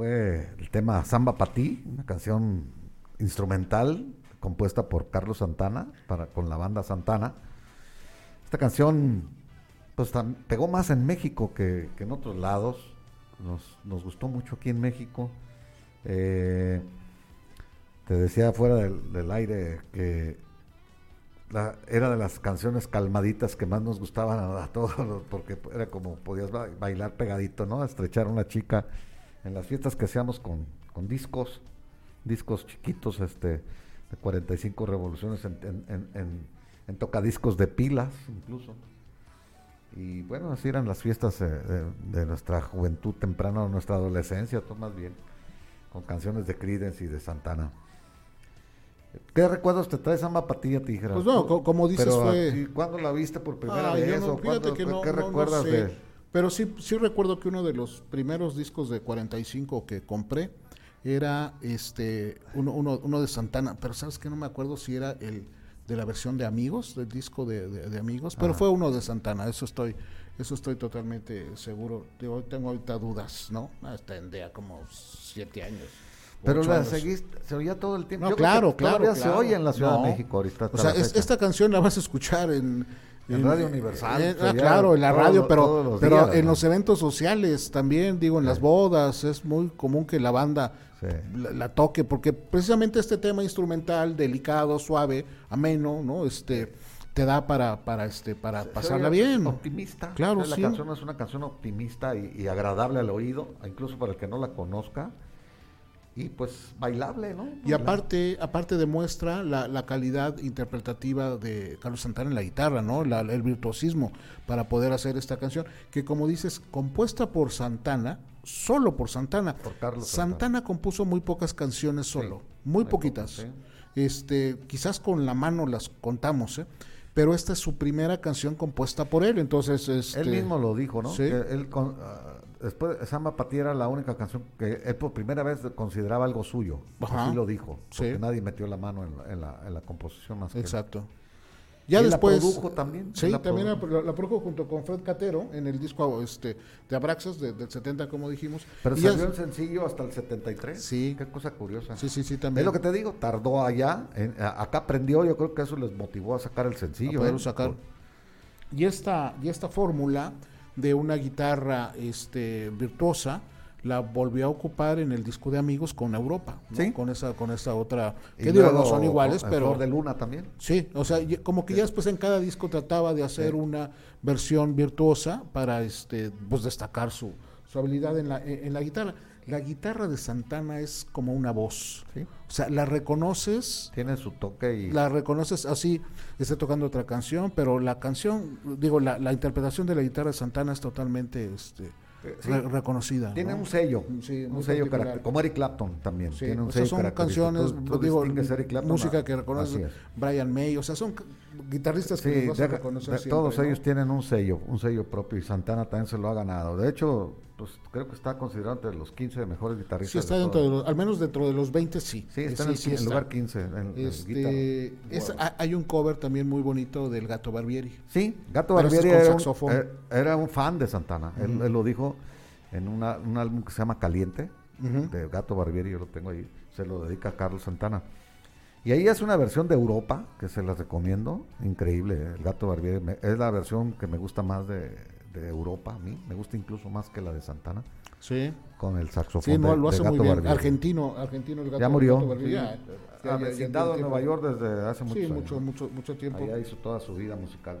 Fue el tema Samba Patí, una canción instrumental compuesta por Carlos Santana para con la banda Santana. Esta canción pues pegó más en México que, en otros lados. Nos, gustó mucho aquí en México. Eh, te decía fuera del, aire que era de las canciones calmaditas que más nos gustaban a, todos, porque era como podías bailar pegadito, ¿no? Estrechar a una chica en las fiestas que hacíamos con, con discos, discos chiquitos, este, de 45 revoluciones en, en, en, en tocadiscos de pilas incluso. Y bueno, así eran las fiestas eh, de, nuestra juventud temprana, nuestra adolescencia, todo más bien, con canciones de Creedence y de Santana. ¿Qué recuerdos te trae Samba Patilla Tijera? Pues no, como dices fue... ¿Cuándo la viste por primera vez? ¿Qué recuerdas de...? Pero sí, sí recuerdo que uno de los primeros discos de 45 que compré era este uno, uno, uno de Santana, pero sabes que no me acuerdo si era el de la versión de Amigos, del disco de, Amigos, pero fue uno de Santana, eso estoy eso estoy totalmente seguro. Yo tengo ahorita dudas, ¿no? Tendría como siete años. Pero la seguiste, se oía todo el tiempo. No, claro, claro, se oye en la Ciudad de México ahorita. O sea, esta canción la vas a escuchar en, en Radio Universal. ah, claro, en la radio, pero, pero en los eventos sociales también, digo, en las bodas, es muy común que la banda la, toque, porque precisamente este tema instrumental, delicado, suave, ameno, ¿no? Este te da para, para este, para pasarla bien. Optimista. Claro, La canción es una canción optimista y agradable al oído, incluso para el que no la conozca y pues bailable, ¿no? Y aparte, aparte demuestra la, la, calidad interpretativa de Carlos Santana en la guitarra, ¿no? el virtuosismo para poder hacer esta canción, que como dices, compuesta por Santana, solo por Santana. Por Carlos Santana, compuso muy pocas canciones solo, muy poquitas. Este, quizás con la mano las contamos, ¿eh? pero esta es su primera canción compuesta por él, entonces este, él mismo lo dijo, ¿no? él con, ah, después Samba Pati era la única canción que él por primera vez consideraba algo suyo. Así lo dijo. Porque nadie metió la mano en la, en la, composición más Exacto. Ya después. La produjo también. Sí, también la, produjo junto con Fred Catero en el disco este, de Abraxas del 70, como dijimos. Pero salió en sencillo hasta el 73. Sí. Qué cosa curiosa. Sí, sí, sí, también. Es lo que te digo, tardó allá. acá aprendió, yo creo que eso les motivó a sacar el sencillo. A ¿eh? sacar. Y esta, y esta fórmula de una guitarra este, virtuosa, la volvió a ocupar en el disco de amigos con Europa, con esa con esa otra que digo no son iguales, pero de Luna también. Sí, o sea, como que ya después en cada disco trataba de hacer una versión virtuosa para este pues destacar su, su habilidad en la, en la guitarra la guitarra de Santana es como una voz. O sea, la reconoces. Tiene su toque y. La reconoces así, está tocando otra canción, pero la canción, digo, la, la interpretación de la guitarra de Santana es totalmente este, eh, reconocida. Tiene un sello, un sello como Eric Clapton también. tiene un sello son canciones, digo, música que reconoce Brian May, o sea, son guitarristas que vas a reconocer Todos ellos tienen un sello, un sello propio y Santana también se lo ha ganado. De hecho, pues creo que está considerado entre los 15 mejores guitarristas. Sí, está dentro de los, al menos dentro de los 20, sí. Sí, está en, el, lugar 15. este, hay un cover también muy bonito del Gato Barbieri. Sí, Gato Barbieri era un, eh, era un, fan de Santana. él, lo dijo en un álbum que se llama Caliente, de Gato Barbieri, yo lo tengo ahí. Se lo dedica a Carlos Santana. Y ahí es una versión de Europa, que se las recomiendo. Increíble, el Gato Barbieri. es la versión que me gusta más de de Europa, a mí me gusta incluso más que la de Santana. Sí. Con el saxofón. Sí, no, lo hace muy bien. Argentino, argentino el gato, Ya murió. ya, ha en Nueva York desde hace muchos sí, mucho, mucho, mucho tiempo. Allá hizo toda su vida musical.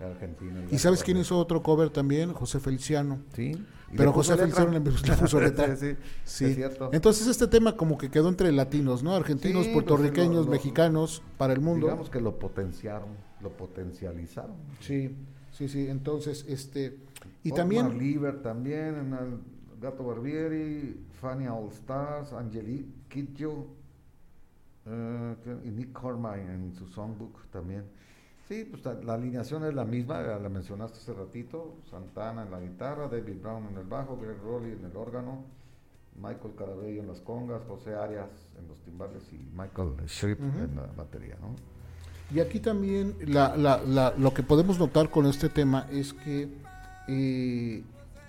Argentino. ¿Y sabes quién hizo otro cover también? José Feliciano. Sí. Pero José Feliciano le puso [LAUGHS] letra. sí, sí, Es cierto. Entonces este tema como que quedó entre latinos, ¿no? Argentinos, pues, puertorriqueños, mexicanos, para el mundo. Digamos que lo potenciaron, lo potencializaron. Sí, sí, sí. Entonces, este y también. Liver también, en el Gato Barbieri, Fanny All Stars, Angelique Kidjo eh, y Nick Cormine en su songbook también. Sí, pues la, alineación es la misma, la mencionaste hace ratito, Santana en la guitarra, David Brown en el bajo, Greg Rowley en el órgano, Michael Carabello en las congas, José Arias en los timbales y Michael Shrip en la batería, ¿no? Y aquí también lo que podemos notar con este tema es que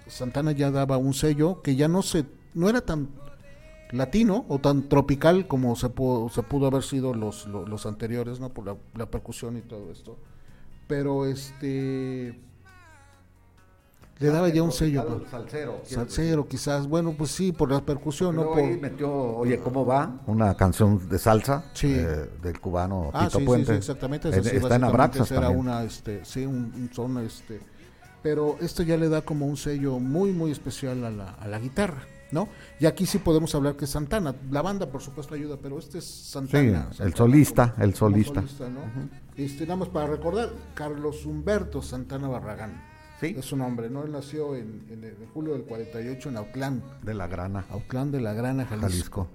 Santana ya daba un sello que ya no se no era tan latino o tan tropical como se pudo, se pudo haber sido los, los, anteriores, ¿no? Por la percusión y todo esto. Pero este le daba ya un sello. pues. Salsero. Salsero, quizás. Bueno, pues sí, por la percusión, ¿no? Luego Por, ahí metió, oye, ¿cómo va? Una canción de salsa Sí. eh, del cubano ah, Tito sí, sí, Puente. sí, exactamente. En- esa sí, está en Abraxas era también. una, este, sí, un, un son, este, pero esto ya le da como un sello muy, muy especial a la, a la guitarra, ¿no? Y aquí sí podemos hablar que es Santana. La banda, por supuesto, ayuda, pero este es Sí, Santana. el Santana solista, como- el como solista. ¿no? este, nada más para recordar, Carlos Humberto Santana Barragán. Sí. Es su nombre, ¿no? Él nació en, en el- en julio del 48 en Autlán, De la grana, de la Grana, Jalisco. Jalisco.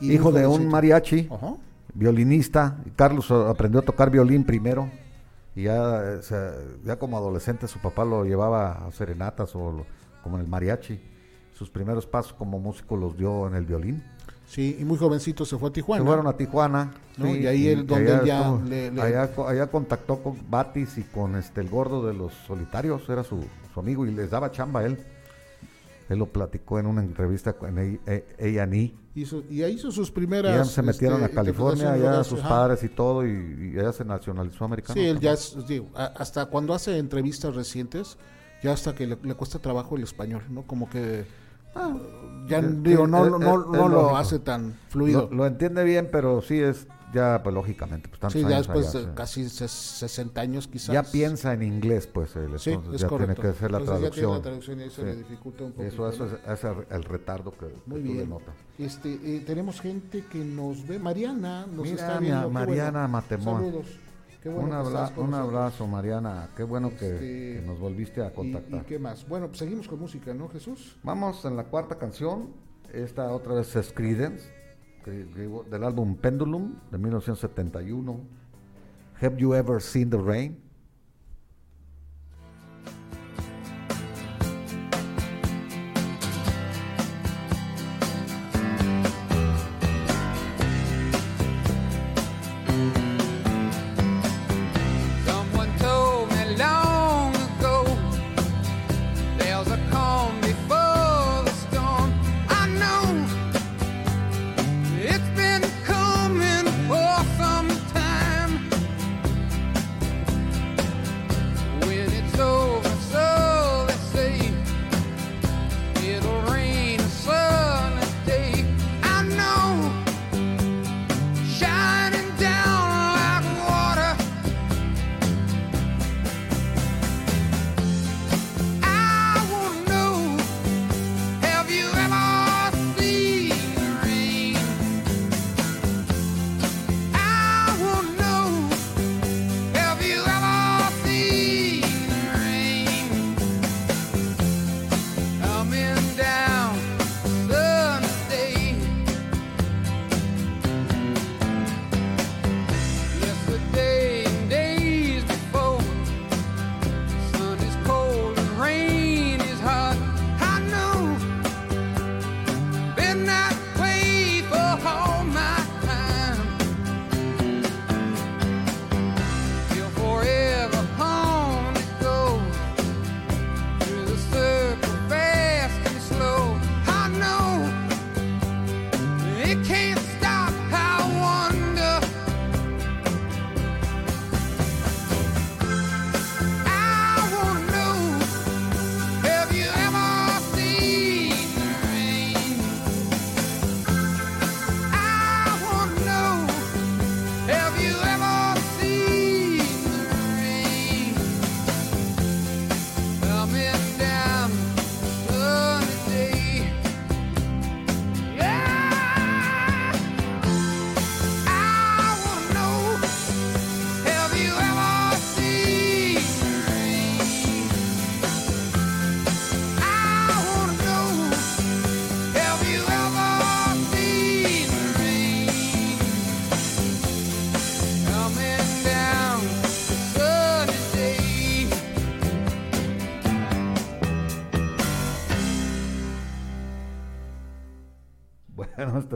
Y Hijo de un mariachi, Ajá. violinista. Carlos eh, aprendió a tocar violín primero. Y ya, eh, ya como adolescente su papá lo llevaba a serenatas o lo- como en el mariachi. Sus primeros pasos como músico los dio en el violín. Sí, y muy jovencito se fue a Tijuana. Se fueron a Tijuana. ¿no? Y ahí él- donde allá él ya le- le- allá, allá contactó con Batis y con este el gordo de los solitarios, era su, su amigo y les daba chamba a él. Él lo platicó en una entrevista con A&E. Hizo- y ahí hizo sus Y primeras. ya se metieron este, a California, interpretaciones allá locales, sus ajá. padres y todo, y, y allá se nacionalizó americano. Sí, él ya es, digo, a- hasta cuando hace entrevistas recientes, ya hasta que le, le cuesta trabajo el español, ¿no? Como que Ah, ya sí, digo, no, es- no, es- no es lo hace tan fluido. Lo, lo entiende bien, pero sí es ya, pues lógicamente, pues tantos sí, ya después allá, de sí. casi ses- 60 años quizás. Ya piensa en inglés, pues él, Sí, entonces es ya correcto. tiene que hacer la Entonces ya tiene traducción. la traducción y ahí se Sí. le dificulta un poco. Eso, eso es, es el, retardo que, que Muy tú bien. denotas. Este, eh, tenemos gente que nos ve. Mariana nos Mira, está viendo. Mariana. Matemoa. Saludos. Qué bueno un, abra- un abrazo, Mariana. Qué bueno que, Este, que nos volviste a ¿Y, contactar. y qué más? Bueno, pues seguimos con música, ¿no, Jesús? Vamos en la cuarta canción. Esta otra vez es que- del álbum Pendulum de 1971. Have You Ever Seen the Rain?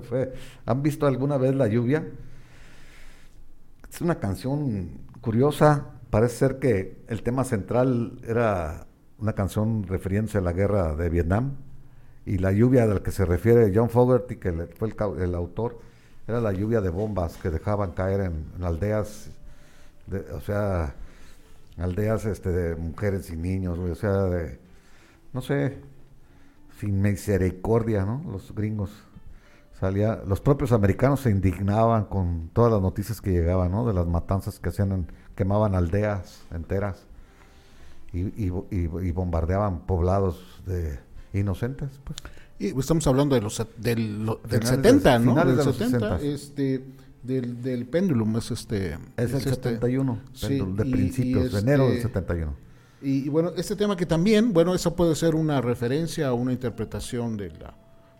Fue. ¿Han visto alguna vez la lluvia? Es una canción curiosa. Parece ser que el tema central era una canción refiriéndose a la guerra de Vietnam. Y la lluvia de la que se refiere John Fogerty, que fue el, el autor, era la lluvia de bombas que dejaban caer en, aldeas, de- o sea, aldeas este, de mujeres y niños, o sea, de, no sé, sin misericordia, ¿no? Los gringos. Salía, los propios americanos se indignaban con todas las noticias que llegaban, ¿no? De las matanzas que hacían, en- quemaban aldeas enteras y, y bo- y bo- y bombardeaban poblados de inocentes, pues. Y estamos hablando de los del, lo- del Finales 70, de- ¿no? finales Del de los 70, 60. este del, del péndulo es este Es el este- 71, sí, péndulo, de principios, de enero del este- 71. Y, y bueno, este tema que también, bueno, eso puede ser una referencia o una interpretación de la,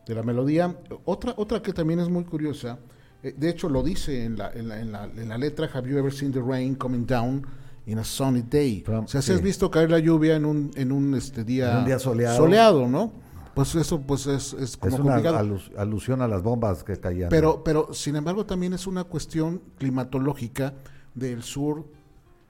de la melodía. Otra, otra que también es muy curiosa, eh, de hecho lo dice en la, en, la, en, la, en la letra, Have you ever seen the rain coming down in a sunny day? From- o sea, si has visto caer la lluvia en un, en un este día, un día soleado. ¿no? Pues eso pues es, es como es una complicado. alus- alusión a las bombas que caían. Pero, pero, sin embargo, también es una cuestión climatológica del sur,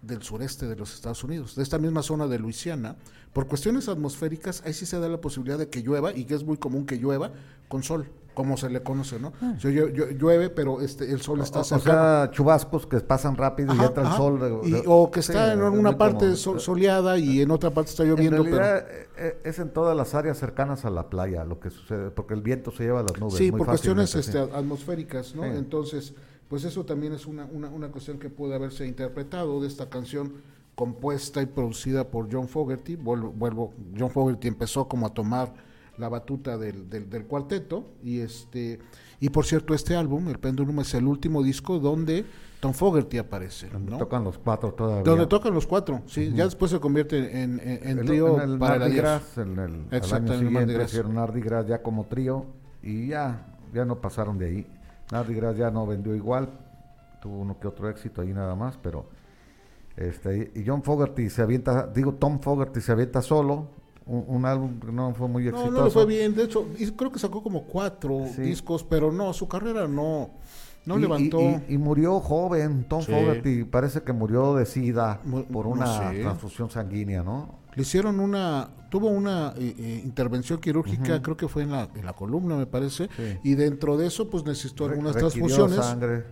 del sureste de los Estados Unidos, de esta misma zona de Luisiana. Por cuestiones atmosféricas, ahí sí se da la posibilidad de que llueva, y que es muy común que llueva con sol, como se le conoce, ¿no? O sea, llueve, pero este, el sol está Ah. o, o cercano. sea, chubascos que pasan rápido y Ajá, entra el sol. de- Y- de- o que sí, está en es una parte común. sol- soleada y en otra parte está En lloviendo, pero... realidad eh, eh, es en todas las áreas cercanas a la playa lo que sucede, porque el viento se lleva las nubes. Sí, muy por cuestiones este, atmosféricas, ¿no? Sí. Entonces, pues eso también es una, una, una cuestión que puede haberse interpretado de esta canción compuesta y producida por John Fogerty. Vuelvo, vuelvo, John Fogerty empezó como a tomar la batuta del, del, del cuarteto y este y por cierto este álbum, El Pendulum, es el último disco donde Tom Fogerty aparece, Donde ¿no? tocan los cuatro todavía. Donde tocan los cuatro, sí, ya después se convierte en, en, en El- trío en el para la Mardi diez. Gras, en el, Exacto, año el siguiente hicieron Mardi Gras ya como trío y ya, ya no pasaron de ahí. Mardi Gras ya no vendió igual, tuvo uno que otro éxito ahí nada más, pero este y John Fogerty se avienta, digo Tom Fogerty se avienta solo, un, un álbum que no fue muy No, exitoso. no le fue bien. De hecho, creo que sacó como cuatro Sí. discos, pero no, su carrera no, no Y- levantó. Y, y- y murió joven, Tom Sí. Fogerty, parece que murió de sida Mu- por no una sé. transfusión sanguínea, ¿no? Le hicieron una, tuvo una eh, eh, intervención quirúrgica, creo que fue en la, en la columna, me parece, Sí. y dentro de eso, pues necesitó Re- algunas transfusiones. sangre.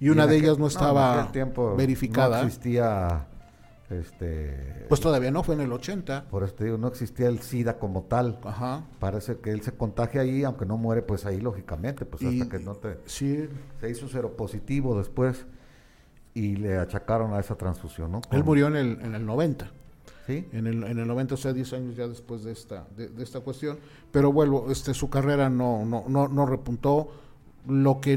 Y una de aquel- ellas no estaba verificada. No existía, este, Pues todavía no, fue en el 80. por eso te digo, no existía el SIDA como tal. Ajá. Parece que él se contagia ahí, aunque no muere, pues ahí lógicamente, pues Y- hasta que no te... Sí, Se hizo seropositivo después y le achacaron a esa transfusión, ¿no? él murió en el, en el 90. Sí, En el, en el 90, o sea, 10 años ya después de esta, de, de esta cuestión. Pero vuelvo, este, su carrera no, no, no, no repuntó. Lo que,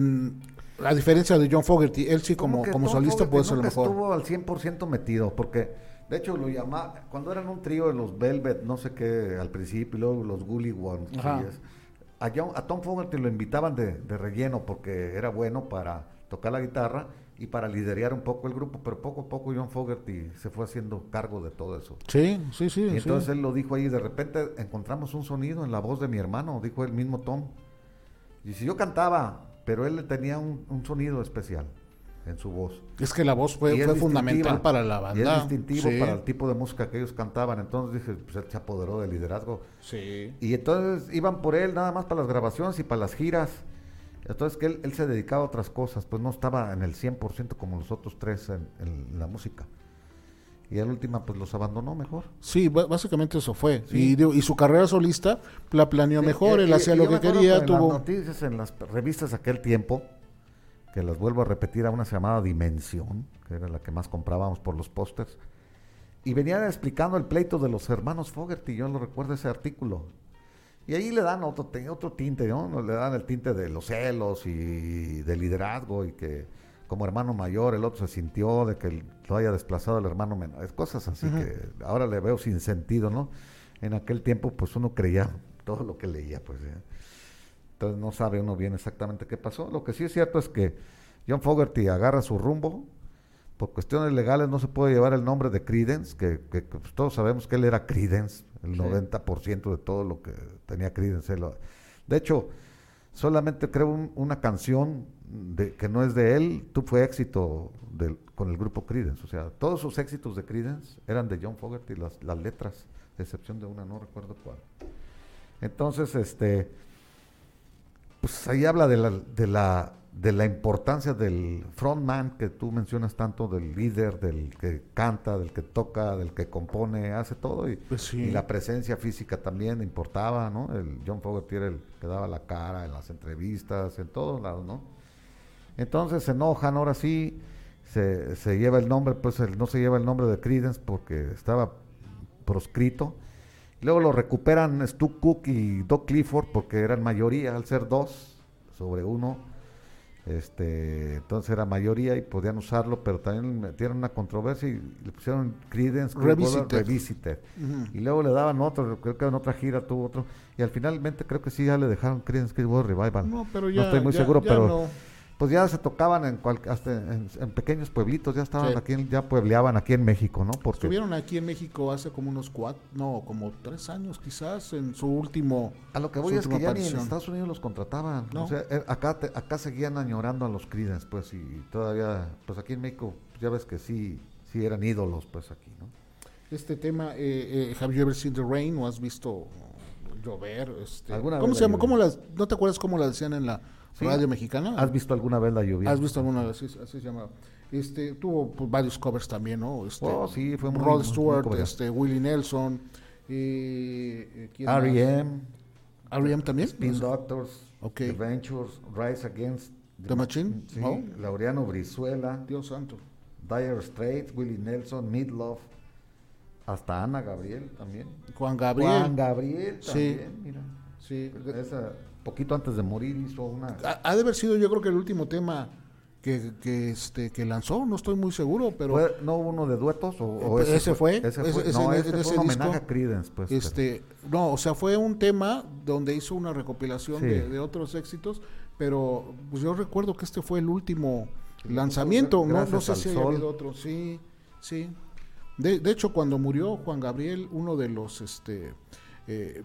a diferencia de John Fogerty, él sí como, como Tom solista puede ser lo mejor. estuvo al 100% metido, porque de hecho lo llamaba, cuando eran un trío de los Velvet, no sé qué, al principio, y luego los Gully Ones, a, John- a Tom Fogerty lo invitaban de, de relleno porque era bueno para tocar la guitarra y para liderar un poco el grupo, pero poco a poco John Fogerty se fue haciendo cargo de todo eso. Sí, sí, sí. Y sí. entonces él lo dijo ahí, de repente encontramos un sonido en la voz de mi hermano, dijo el mismo Tom. Y si yo cantaba, pero él tenía un, un sonido especial en su voz. Es que la voz fue, Y fundamental para la Y banda. es distintivo Sí, para el tipo de música que ellos cantaban. Entonces dije, pues él se apoderó del liderazgo. Sí. Y entonces iban por él nada más para las grabaciones y para las giras. Entonces que él, él se dedicaba a otras cosas, pues no estaba en el 100% como los otros tres en, en la música. Y a la última pues los abandonó mejor. Sí, básicamente eso fue. Sí. Y, y su carrera solista la planeó Sí, mejor, y- él y- hacía lo que quería, tuvo... las noticias, en las revistas de aquel tiempo, que las vuelvo a repetir, a una se llamaba Dimensión, que era la que más comprábamos por los pósters, y venían explicando el pleito de los hermanos Fogerty, yo lo recuerdo ese artículo. Y ahí le dan otro, otro tinte, ¿no? Le dan el tinte de los celos y del liderazgo y que como hermano mayor el otro se sintió de que lo haya desplazado el hermano menor. Es cosas así que ahora le veo sin sentido, ¿no? En aquel tiempo pues uno creía todo lo que leía, pues. ¿eh? Entonces no sabe uno bien exactamente qué pasó. Lo que sí es cierto es que John Fogerty agarra su rumbo. Por cuestiones legales no se puede llevar el nombre de Credence, que, que, que, pues, todos sabemos que él era Credence, el 90% de todo lo que tenía Credence. de hecho, solamente creo un- una canción de, que no es de él, tú fue éxito del- con el grupo Credence. O sea, todos sus éxitos de Credence eran de John Fogerty, las, las letras, de excepción de una, no recuerdo cuál. Entonces, este, pues ahí habla de la, de la, de la importancia del frontman que tú mencionas tanto, del líder, del que canta, del que toca, del que compone, hace todo y, Pues sí. y la presencia física también importaba, ¿no? El John Fogerty era el que daba la cara en las entrevistas, en todos lados, ¿no? Entonces se enojan, ahora sí, se, se lleva el nombre, pues el- no se lleva el nombre de Credence porque estaba proscrito. Luego lo recuperan Stu Cook y Doc Clifford porque eran mayoría, al ser dos sobre uno. Este, entonces era mayoría y podían usarlo, pero también metieron una controversia y le pusieron Credence Revisited. Revisited. Y luego le daban otro, creo que en otra gira tuvo otro. Y al finalmente creo que sí ya le dejaron Creedence Clearwater Revival. No, pero ya, estoy muy ya- seguro, ya pero no. Pues ya se tocaban en, cual- hasta en, en pequeños pueblitos, ya estaban Sí. aquí, en- ya puebleaban aquí en México, ¿no? Porque Estuvieron aquí en México hace como unos cuatro, no, como tres años quizás, en su último... a lo que voy es que ya ni en. Estados Unidos los contrataban. No. O sea, eh, acá, te- acá seguían añorando a los Creedence, pues, y todavía, pues aquí en México, ya ves que sí, sí eran ídolos, pues aquí, ¿no? Este tema, eh, eh, ¿have you ever seen the rain o has visto llover? Este, Alguna ¿Cómo vez se la llama? ¿Cómo las, ¿No te acuerdas cómo la decían en la Sí. radio mexicana? ¿Has visto alguna vez la lluvia? ¿Has visto alguna vez? Así, así se llamaba. Este, tuvo pues, varios covers también, ¿no? Este, Oh, sí, fue muy- Rod muy- muy Stewart, coverado. este, Willie Nelson, eh. R.E.M., R.E.M. también. Spin. Doctors, Ok. The Ventures, Rise Against The Machine, sí, oh. Laureano Brizuela, Dios santo. Dire Straits, Willie Nelson, Midlove, hasta Ana Gabriel también. Juan Gabriel. Juan Gabriel Sí. también, mira. Sí. Esa, poquito antes de morir hizo una... Ha, ha de haber sido yo creo que el último tema que, que, este, que lanzó, no estoy muy seguro, pero ¿Fue- ¿No hubo uno de duetos? O, o Eh, ese fue, Ese fue. ese- no, en ese ese fue un homenaje disco, a Creedence, pues. pero- este, no, o sea, fue un tema donde hizo una recopilación Sí. de, de otros éxitos, pero pues yo recuerdo que este fue el último lanzamiento, no, no sé si haya habido otro, sí, sí. De, de hecho, cuando murió Juan Gabriel, uno de los, este, eh,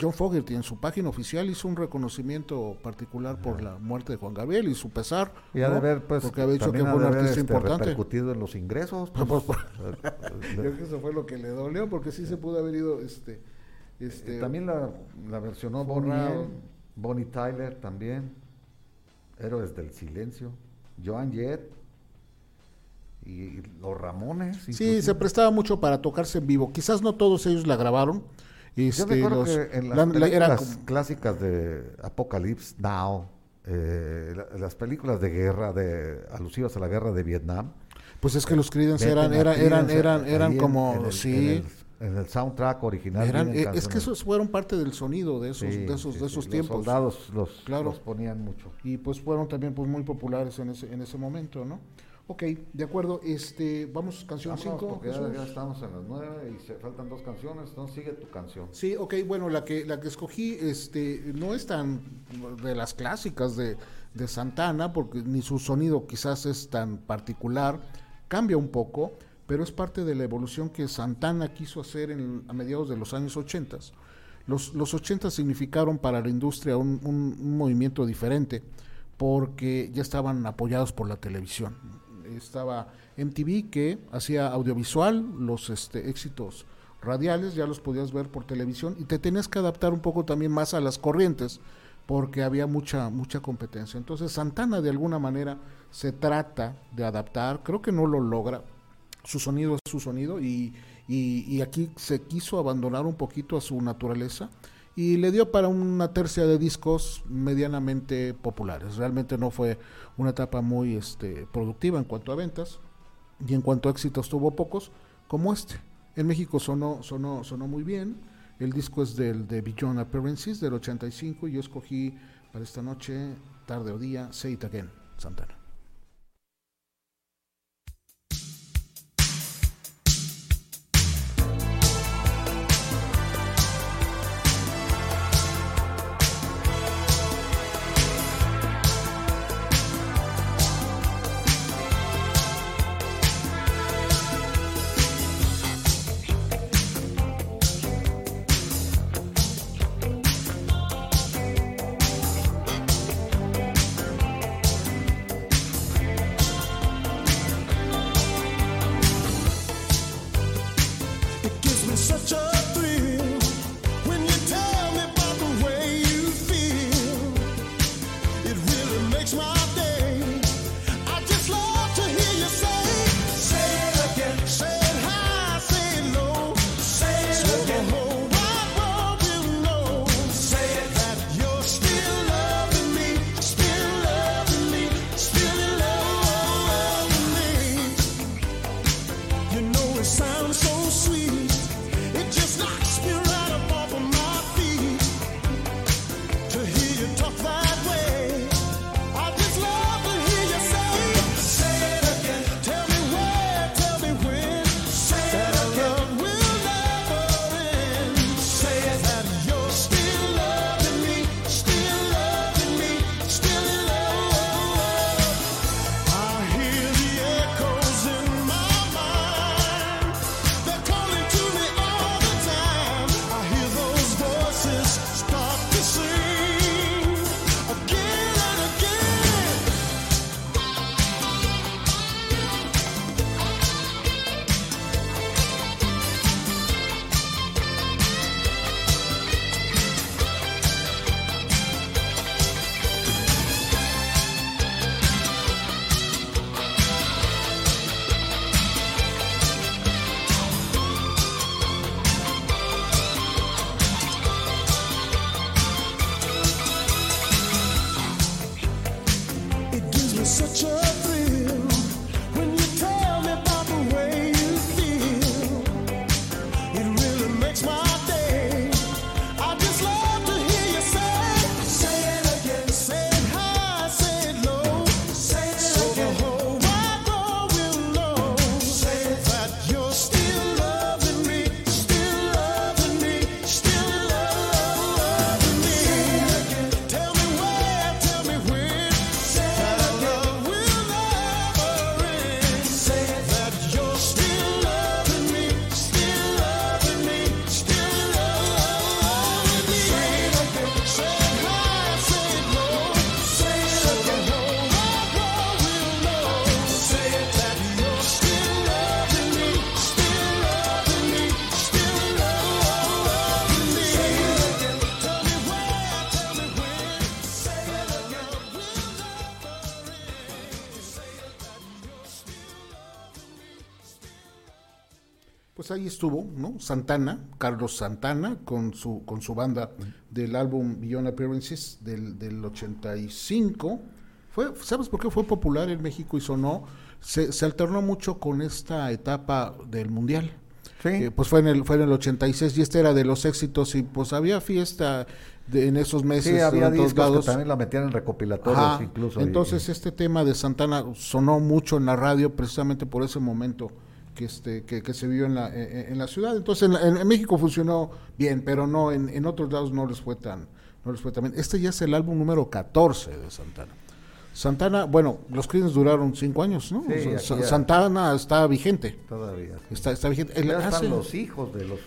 John Fogerty en su página oficial hizo un reconocimiento particular por la muerte de Juan Gabriel y su pesar, Y ha de ¿no? haber, pues, porque había dicho que fue un artista este, importante. repercutido en los ingresos. pues, [LAUGHS] Yo creo que eso fue lo que le dolió, porque sí se pudo haber ido, este, este, Eh, también la, la versionó Bonnie, Bonnie Tyler también. Héroes del Silencio. Joan Jett. Y los Ramones. Sí, se prestaba mucho para tocarse en vivo. Quizás no todos ellos la grabaron. Yo Este, me acuerdo los- que en las la- la- películas era como- clásicas de Apocalypse Now, eh, la- las películas de guerra, de alusivas a la guerra de Vietnam, pues es que los Creedence eran, eran, eran, eran, eran como, en el, sí, en el, en el soundtrack original. eran, eh, es que esos fueron parte del sonido de esos, Sí, de esos, sí, de sí, esos los tiempos. soldados los, Claro. los ponían mucho. Y pues fueron también pues muy populares en ese, en ese momento, ¿no? Ok, de acuerdo, este, vamos, canción Vámonos, 5. porque ya, ya estamos en las nueve y se faltan dos canciones, entonces sigue tu canción. Sí, ok, bueno, la que, la que escogí este, no es tan de las clásicas de, de Santana, porque ni su sonido quizás es tan particular, cambia un poco, pero es parte de la evolución que Santana quiso hacer en- a mediados de los años 80. Los, los 80 significaron para la industria un, un- un movimiento diferente, porque ya estaban apoyados por la televisión. Estaba MTV que hacía audiovisual, los este, éxitos radiales, ya los podías ver por televisión y te tenías que adaptar un poco también más a las corrientes porque había mucha mucha competencia. Entonces Santana de alguna manera se trata de adaptar, creo que no lo logra. Su sonido es su sonido y, y, y aquí se quiso abandonar un poquito a su naturaleza y le dio para una tercia de discos medianamente populares. Realmente no fue una etapa muy este, productiva en cuanto a ventas y en cuanto a éxitos tuvo pocos, como este. En México sonó, sonó, sonó muy bien. El disco es del de Beyond Appearances del 85 y yo escogí para esta noche, tarde o día, Say It Again, Santana. Estuvo, ¿no? Santana, Carlos Santana, con su, con su banda del álbum Beyond Appearances del, del 85. Fue, ¿Sabes por qué fue popular en México y sonó? Se, se alternó mucho con esta etapa del Mundial. Sí. Eh, pues fue en, el, fue en el 86 y este era de los éxitos y pues había fiesta de- en esos meses. Sí, había discos lados. que también la metían en recopilatorios Ajá, incluso. y- Entonces este tema de Santana sonó mucho en la radio precisamente por ese momento que este que, que se vio en la en, en la ciudad. Entonces en, en- México funcionó bien, pero no en, en otros lados no les fue tan no les fue tan bien. Este ya es el álbum número 14 de Santana. Santana, bueno, los Creedence duraron cinco años, ¿no? Sí, O sea, aquí Sa- ya- está vigente. Todavía. sí. Está, está vigente. El- Ya están los hijos de los.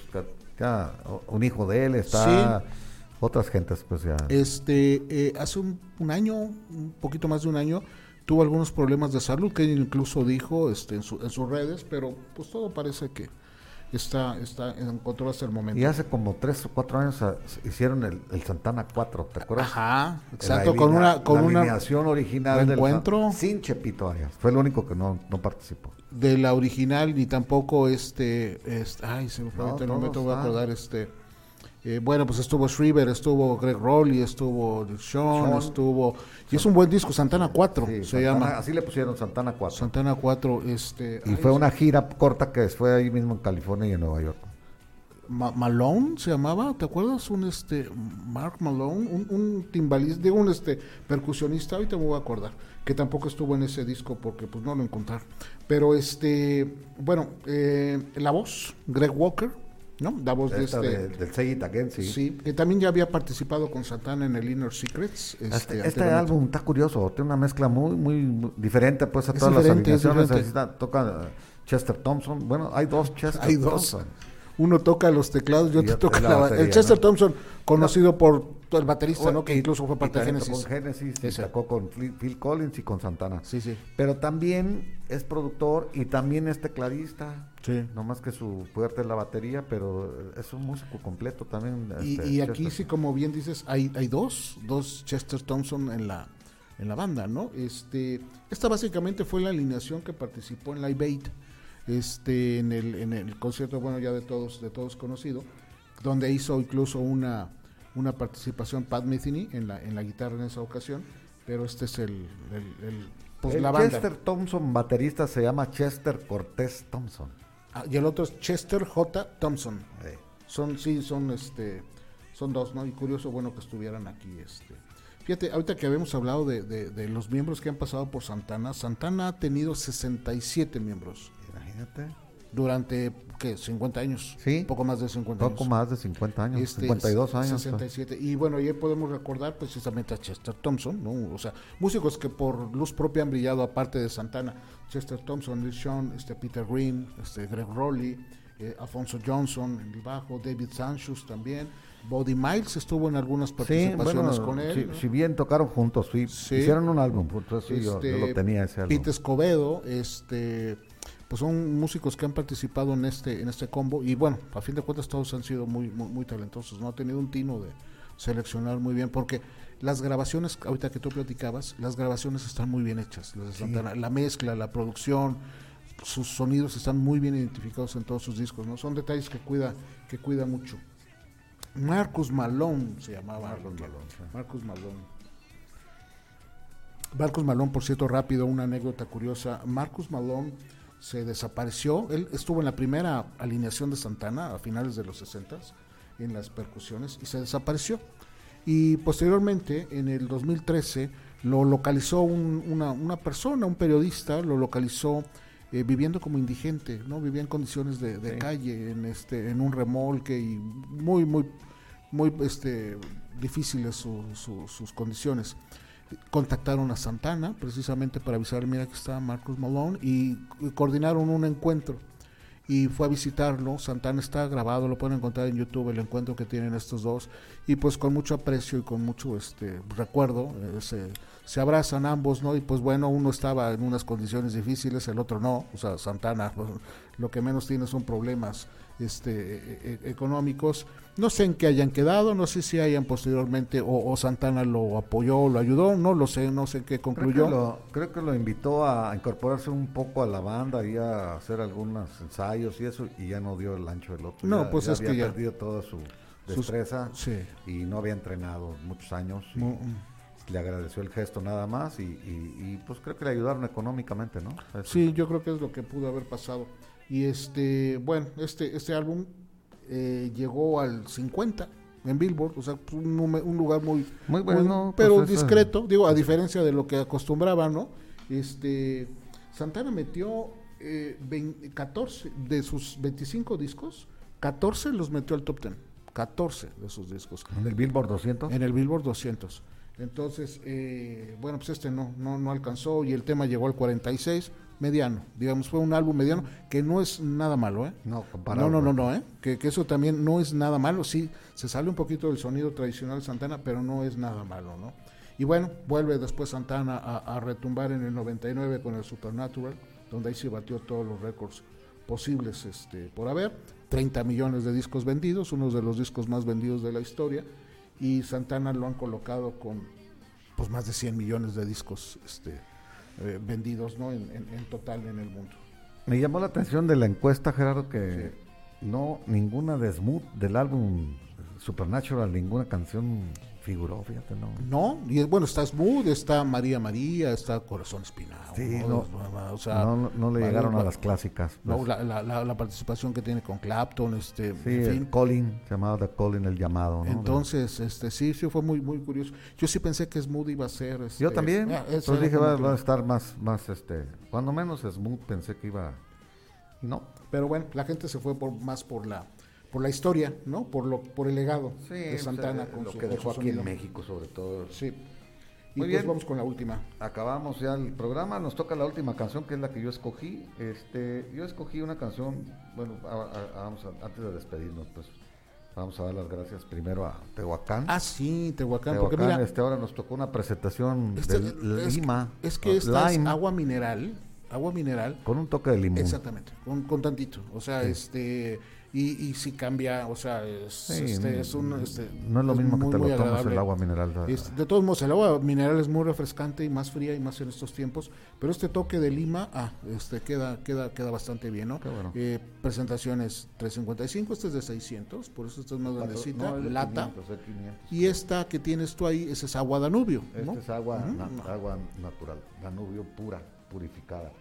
Ya, un hijo de él está. Otras gentes, pues ya. Este, eh, hace un, un año, un poquito más de un año, tuvo algunos problemas de salud que incluso dijo este, en, su- en sus redes, pero pues todo parece que está, está en control hasta el momento. Y hace como tres o cuatro años s- hicieron el, el Santana 4, ¿te acuerdas? Ajá, La exacto, con alinea- una, con la una alineación original del reencuentro. San- sin Chepito Arias. Fue el único que no, no participó. de la original ni tampoco este, este ay, se me fue No, el todos, voy a ah. acordar este. Eh, bueno, pues estuvo Shriver, estuvo Greg Rowley, estuvo Sean, Sean. estuvo. Y es un buen disco, Santana 4 Sí, se Santana- llama. Así le pusieron Santana 4. Santana 4, este. y ay, fue una gira corta que fue ahí mismo en California y en Nueva York. Ma- Malone se llamaba, ¿te acuerdas? Un este Mark Malone, un, un timbalista, digo un este percusionista, ahorita me voy a acordar, que tampoco estuvo en ese disco porque pues no lo encontrar. Pero este, bueno, eh, la voz, Greg Walker, ¿no? La voz de este, de- del Again, sí. sí, que también ya había participado con Santana en el Inner Secrets. Este, Este, este álbum está curioso, tiene una mezcla muy, muy, diferente pues a Es todas las es alineaciones. toca eh, Chester Thompson, bueno, hay dos Chester Hay dos. Thompson. Uno toca los teclados y Y otro otro toca la la, batería, El Chester ¿no? Thompson, conocido por el baterista, ¿no? Que Y- incluso fue parte de Genesis. Con Genesis y Ese. sacó con Phil, Phil Collins y con Santana. Sí, sí. Pero también es productor y también es tecladista. Sí. No más que su fuerte es la batería, pero es un músico completo también. Y, este, y aquí Chester. sí, como bien dices, hay, hay dos, dos Chester Thompson en la, en la banda, ¿no? Este, esta básicamente fue la alineación que participó en Live Aid, este, en el, en el concierto, bueno, ya de todos, de todos conocido, donde hizo incluso una, una participación Pat Metheny en la, en la guitarra en esa ocasión, pero este es el, el- el- pues El la banda. Chester Thompson, baterista, se llama Chester Cortés Thompson. Ah, y el otro es Chester J. Thompson. Eh, Son, sí, son este, son dos, ¿no? Y curioso, bueno, que estuvieran aquí, este. Fíjate, ahorita que habíamos hablado de, de- de los miembros que han pasado por Santana, Santana ha tenido 67 miembros durante, ¿qué? 50 años. Sí. Poco más de 50 años. Poco más de 50 años, Este, 52 años. pues. 67. Y bueno, ahí podemos recordar precisamente a Chester Thompson, ¿no? O sea, músicos que por luz propia han brillado aparte de Santana. Chester Thompson, Lee Sean, este Peter Green, este Greg Rowley, eh, Alfonso Johnson en el bajo, David Sanchus también. Body Miles estuvo en algunas Sí, participaciones bueno, con él. si, ¿no? si bien tocaron juntos, sí, Sí. hicieron un álbum juntos, sí, yo, yo Este, lo tenía ese álbum. Pete Escobedo, este, pues son músicos que han participado en este, en este combo y bueno, a fin de cuentas todos han sido muy, muy, muy talentosos, no ha tenido un tino de seleccionar muy bien porque las grabaciones, ahorita que tú platicabas, las grabaciones están muy bien hechas, la mezcla, la producción, sus sonidos están muy bien identificados en todos sus discos, no son detalles que cuida, que cuida mucho. Marcus Malone se llamaba. Marcus Malone, sí. Marcus Malone. Marcus Malone, por cierto, rápido, una anécdota curiosa. Marcus Malone se desapareció. Él estuvo en la primera alineación de Santana a finales de los 60 en las percusiones y se desapareció. Y posteriormente, en el 2013, lo localizó un- una, una persona, un periodista, lo localizó eh, viviendo como indigente, ¿no? Vivía en condiciones de, de Sí. calle, en este, en un remolque y muy, muy, muy, este, difíciles su- su- sus condiciones. Contactaron a Santana precisamente para avisarle, mira que está Marcus Malone y, coordinaron un encuentro y fue a visitarlo. Santana está grabado, lo pueden encontrar en YouTube el encuentro que tienen estos dos y pues con mucho aprecio y con mucho este recuerdo eh, se, se abrazan ambos, ¿no? Y pues bueno, uno estaba en unas condiciones difíciles, el otro no, o sea, Santana pues, lo que menos tiene son problemas este, e- e- económicos. No sé en qué hayan quedado, no sé si hayan posteriormente o, o Santana lo apoyó, lo ayudó, no lo sé, no sé qué Creo concluyó. que, lo, creo que lo invitó a incorporarse un poco a la banda y a hacer algunos ensayos y eso, y ya no dio el ancho del otro. No, Ya- pues ya es que había ya- perdido toda su Sus- destreza sí. y no había entrenado muchos años. y Mu- le agradeció el gesto nada más y, y- y, pues creo que le ayudaron económicamente, ¿no? Eso. Sí, yo creo que es lo que pudo haber pasado. Y este, bueno, este, este álbum eh, llegó al 50 en Billboard, o sea, pues, un, un lugar muy, Muy bueno, pues, pero eso- discreto, digo, a diferencia de lo que acostumbraba, ¿no? Este, Santana metió eh, vein- 14 de sus 25 discos, 14 los metió al top 10, 14 de sus discos En el Billboard 200. en el Billboard 200. Entonces, eh, bueno, pues este no, no, no alcanzó y el tema llegó al 46, mediano. Digamos, fue un álbum mediano que no es nada malo, ¿eh? No, comparado. No, no, no, no, ¿eh? Que, que eso también no es nada malo. Sí, se sale un poquito del sonido tradicional Santana, pero no es nada malo, ¿no? Y bueno, vuelve después Santana a, a retumbar en el 99 con el Supernatural, donde ahí se batió todos los récords posibles este, por haber. 30 millones de discos vendidos, uno de los discos más vendidos de la historia. Y Santana lo han colocado con pues más de 100 millones de discos este, eh, vendidos ¿no? en, en- en total en el mundo. Me llamó la atención de la encuesta, Gerardo, que no, ninguna de Smooth del álbum Supernatural, ninguna canción figuró, fíjate, no. No, y es- bueno, está Smooth, está María María, está Corazón Espinado. Sí, ¿no? no, o sea, no, no le llegaron a las clásicas. no, pues. la, la- la- la participación que tiene con Clapton, este, sí, en fin. Se llamaba The Calling, el llamado, ¿no? Entonces, este, sí, sí fue muy, muy curioso. Yo sí pensé que Smooth iba a ser. Yo este, también, pues ese era dije, va a estar más, más, este, cuando menos Smooth pensé que iba, no. Pero bueno, la gente se fue por más por la, por la historia, ¿no? Por lo, por el legado de Santana con lo su, que dejó su aquí en. México, sobre todo. Sí. Y Muy pues bien. vamos con la última. Acabamos ya el programa, nos toca la última canción que es la que yo escogí. Este, yo escogí una canción, bueno, a- a- vamos a- antes de despedirnos, pues vamos a dar las gracias primero a Tehuacán. Ah, sí, Tehuacán, porque Tehuacán, mira, este ahora nos tocó una presentación este- de es, Lima. es que o esta es Lime, agua mineral, agua mineral, con un toque de limón. Exactamente, con, con tantito. O sea, Sí. este. Y, y si cambia, o sea, es, Sí, este, es un. Este, no es lo mismo muy, que te lo tomas el agua mineral. Este, de todos modos, el agua mineral es muy refrescante y más fría y más en estos tiempos. Pero este toque de lima, ah, este queda, queda, queda bastante bien, ¿no? Qué bueno. Eh, presentaciones 355, este es de 600, por eso esta es más grandecita, No, lata. 500, es 500. Y esta que tienes tú ahí, esa es agua Danubio, Este ¿no? es agua, na- agua natural, Danubio pura, purificada.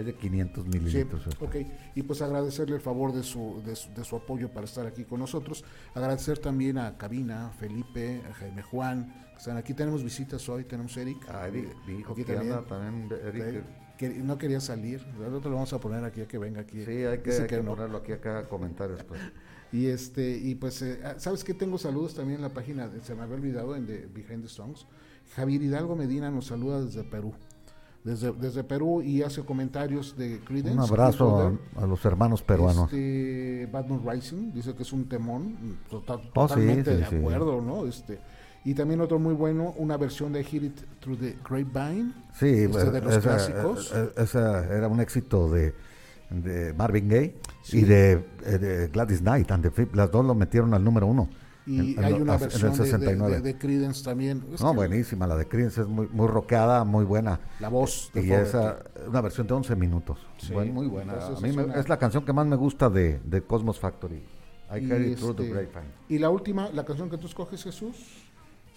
Es de 500 Sí, mililitros. esta. ok. Y pues agradecerle el favor de su, de, su, de su apoyo para estar aquí con nosotros. Agradecer también a Cabina, a Felipe, a Jaime Juan, que están aquí. Tenemos visitas hoy, tenemos a Eric. Ah, Eric, eh, mi hijo aquí que también. anda también, Eric. Que no quería salir, ahorita lo vamos a poner aquí a que venga aquí. Sí, hay que, hay que no. ponerlo aquí acá comentarios. Pues. [LAUGHS] Y este, y pues, eh, ah, ¿sabes qué? Tengo saludos también en la página, se me había olvidado, en de Behind the Songs. Javier Hidalgo Medina nos saluda desde Perú. Desde, desde Perú y hace comentarios de Creedence. Un abrazo a, a los hermanos peruanos. Este, Batman Rising dice que es un temón, tota- Oh, sí, totalmente sí, de sí. acuerdo, ¿no? Este, y también otro muy bueno, una versión de Hit It Through the Grapevine. Sí, este, de los esa, clásicos. eh, eh, esa era un éxito de, de Marvin Gaye Sí. y de, eh, de Gladys Knight and the Flip. Las dos lo metieron al número uno. Y en- hay una en versión el de, de, 69. de, de Creedence también. Es no, buenísima. La de Creedence es muy, muy rockeada, muy buena. La voz de Y Fogerty. esa, una versión de 11 minutos. Sí, Buen- muy buena. A mí es me- una- es la canción que más me gusta de, de Cosmos Factory. I Y, Heard It Through the este, Grapevine. y la última, la canción que tú escoges, Jesús.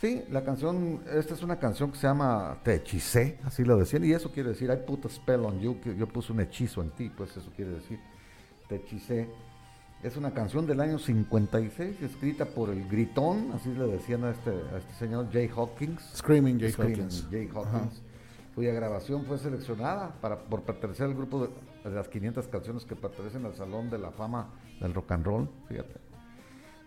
Sí, la canción, esta es una canción que se llama Te hechicé, así lo decían, y eso quiere decir, I put a spell on you, que yo puse un hechizo en ti, pues eso quiere decir, Te hechicé. Es una canción del año 56, escrita por el gritón, así le decían a este, a este señor Jay Hawkins. Screaming Jay Screaming Hawkins. Jay Hawkins, cuya grabación fue seleccionada para, por pertenecer al grupo de, de las 500 canciones que pertenecen al Salón de la Fama del Rock and Roll, fíjate.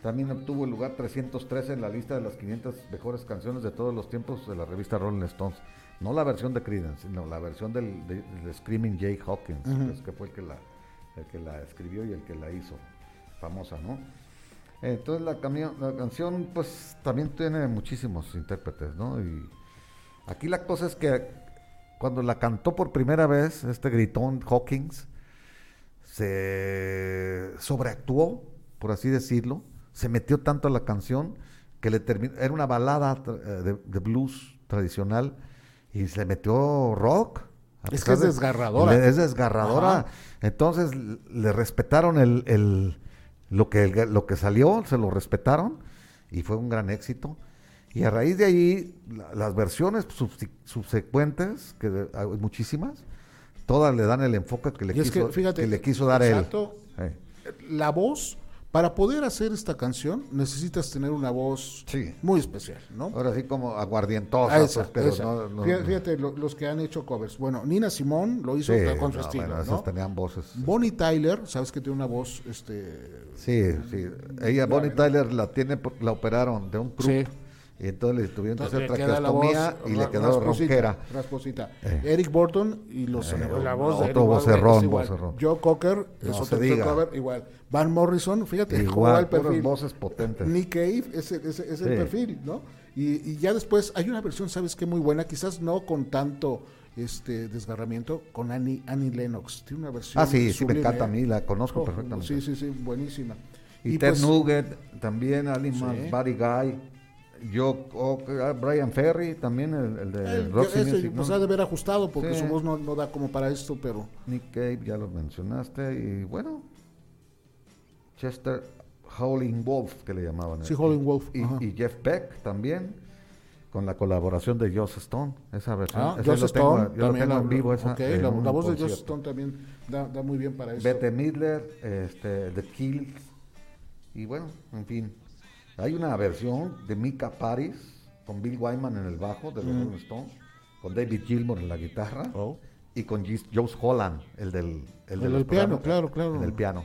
También obtuvo el lugar 313 en la lista de las 500 mejores canciones de todos los tiempos de la revista Rolling Stones. No la versión de Creedence, sino la versión del, de, Screaming Jay Hawkins, pues, que fue el que, la, el que la escribió y el que la hizo famosa, ¿no? Entonces la, la canción pues también tiene muchísimos intérpretes, ¿no? Y aquí la cosa es que cuando la cantó por primera vez este gritón Hawkins, se sobreactuó, por así decirlo, se metió tanto a la canción que le terminó, era una balada eh, de, de blues tradicional y se metió rock. Es que es de- desgarradora. le- Es desgarradora. Ajá. Entonces le respetaron el, el- lo, que, lo que salió, se lo respetaron y fue un gran éxito. Y a raíz de ahí, la- las versiones subsecuentes, que hay muchísimas, todas le dan el enfoque que le, Y es quiso, que, fíjate, que le quiso dar exacto, él. La voz, para poder hacer esta canción, necesitas tener una voz Sí. muy especial, ¿no? Ahora sí como aguardientosa, Ah, esa, pues, pero esa. no- no- Fíjate, lo- los que han hecho covers. Bueno, Nina Simón lo hizo Sí, con su no, estilo, bueno, ¿no? esas tenían voces. Bonnie Tyler, sabes que tiene una voz, este, Sí, sí. Ella, Bonnie Tyler, la tiene, la operaron de un club. Y entonces le tuvieron que hacer traqueostomía y le quedó rasposita, rasposita. Eh. Eric Burton y los Eh, la voz de Eric vocerrón. Joe Cocker No otro se diga. cover igual. Van Morrison, fíjate Igual, el perfil. voces potentes. Nick Cave es, el- es, es el perfil, ¿no? Y, y ya después hay una versión, ¿sabes qué? Muy buena, quizás no con tanto este desgarramiento, con Annie, Annie Lennox. Tiene una versión Ah, sí, sí, me encanta a mí, la conozco Oh, perfectamente. Sí, sí, sí, buenísima. Y, Ted pues, Nugget, también Aliman, Sí. Buddy Guy, yo, oh, ah, Brian Ferry, también el, el de él, Roxy ese, Music, pues ¿no? ha de haber ajustado porque Sí. su voz no, no da como para esto, pero Nick Cave, ya lo mencionaste, y bueno, Chester Howling Wolf, que le llamaban. Sí, eh, Howlin' Wolf, Y, y Jeff Beck también, con la colaboración de Joss Stone, esa versión. Ah, Joss lo tengo- Stone, yo lo también tengo la, en vivo esa. ok, en la, la voz de Joss. Stone también da, da muy bien para eso. Bette Midler, este, The Kills, y bueno, en fin. Hay una versión de Mika Paris con Bill Wyman en el bajo de los Mm. Rolling Stones, con David Gilmour en la guitarra Oh. y con Joe Holland, el del, el de El del piano, claro, claro. En el piano.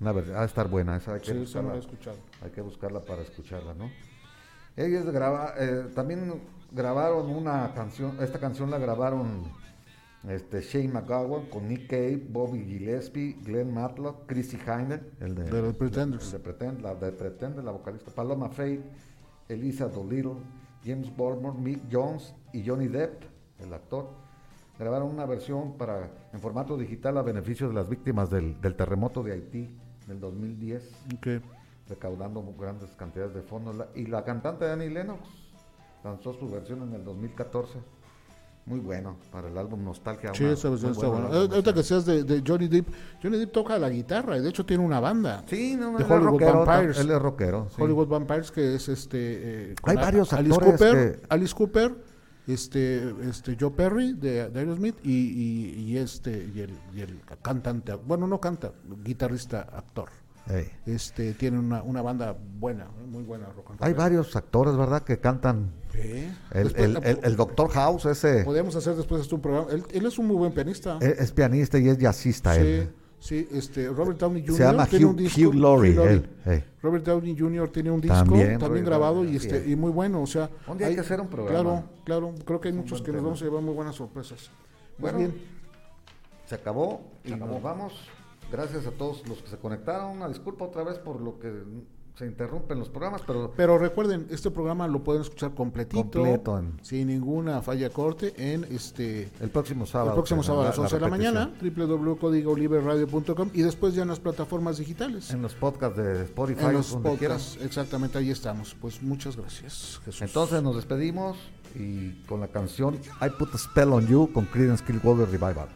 Una versión, ha de estar buena, esa hay que, Sí, no buscarla, escuchado. hay que buscarla para escucharla, ¿no? Ellos graba, eh, también grabaron una canción, esta canción la grabaron este, Shane McGowan con Nick Cave, Bobby Gillespie, Glenn Matlock, Chrissy Hynde, el de, De los Pretenders. de Pretend, la de Pretender, la vocalista, Paloma Faith, Elisa Dolittle, James Baltimore, Mick Jones y Johnny Depp, el actor. Grabaron una versión para en formato digital a beneficio de las víctimas del, del terremoto de Haití del 2010 Ok. recaudando grandes cantidades de fondos. La- y la cantante Annie Lennox lanzó su versión en el 2014. Muy bueno para el álbum Nostalgia. Sí, esa versión está buena. Ahorita que seas de, de Johnny Depp, Johnny Depp toca la guitarra y de hecho tiene una banda. Sí, no, de Hollywood rockero, Vampires. Él es rockero. sí. Hollywood Vampires, que es este. eh, Hay varios Alice actores Cooper, que- Alice Cooper, este, este Joe Perry de, de Aerosmith y, y, y este y el, y el cantante, bueno no canta, guitarrista, actor. Este tiene una, una banda buena, muy buena rock and roll. Hay varios actores, ¿verdad? Que cantan. El, Después, el, el- el Doctor House, ese podemos hacer después este un programa. Él, él es un muy buen pianista. es, es pianista y es jazzista. sí, él. sí, este Robert Downey Jr. Se llama tiene Hugh, un disco, Hugh Laurie. Hugh Laurie. él. Robert Downey Jr. tiene un disco También, grabado y este es. y muy bueno, o sea, Un día hay que hacer un programa. Claro, claro, creo que hay muchos que nos vamos a llevar muy buenas sorpresas. Bueno, bien, Se acabó y nos vamos. Gracias a todos los que se conectaron. Una disculpa otra vez por lo que se interrumpen los programas, pero pero recuerden, este programa lo pueden escuchar completito, Completo en- sin ninguna falla corte en este el próximo sábado. el próximo sábado a las 11 de la mañana, www.códigoliberradio.com y después ya en las plataformas digitales. En los podcasts de Spotify, En los donde podcasts, exactamente ahí estamos. Pues muchas gracias, Jesús. Entonces nos despedimos y con la canción I Put a Spell on You con Creedence Clearwater Revival.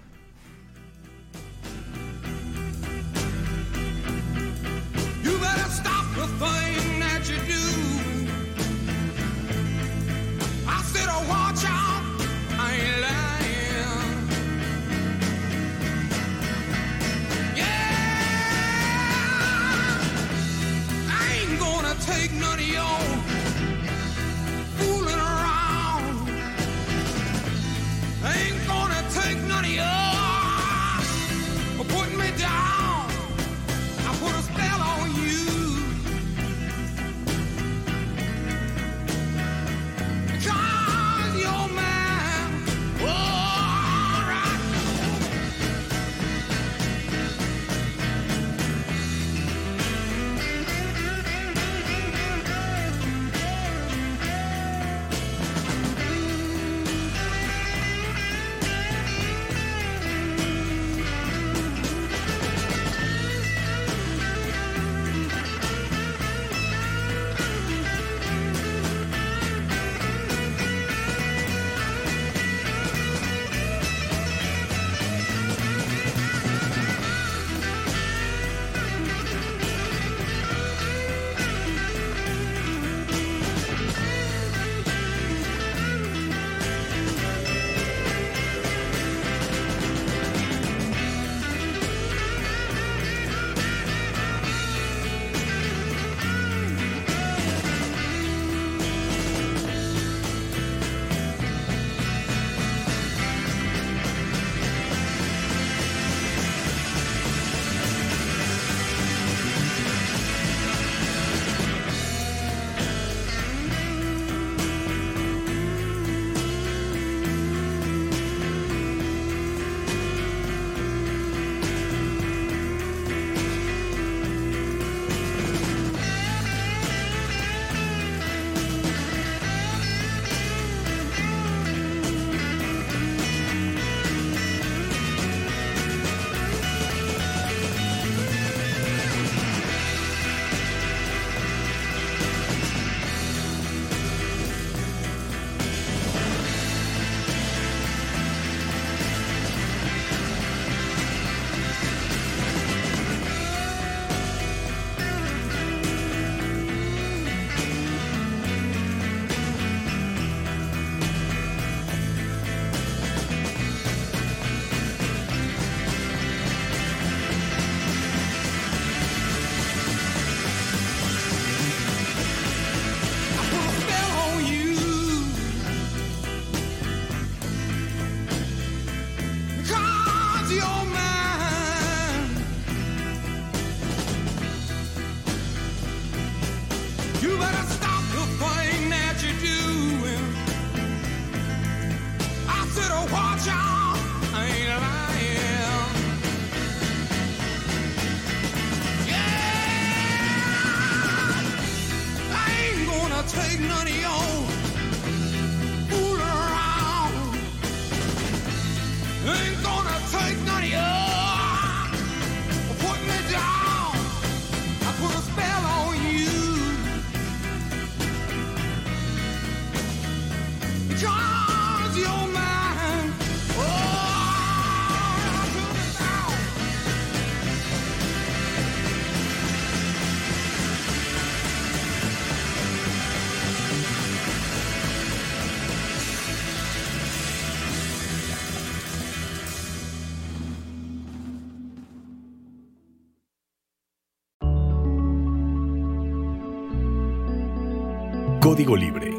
Código Libre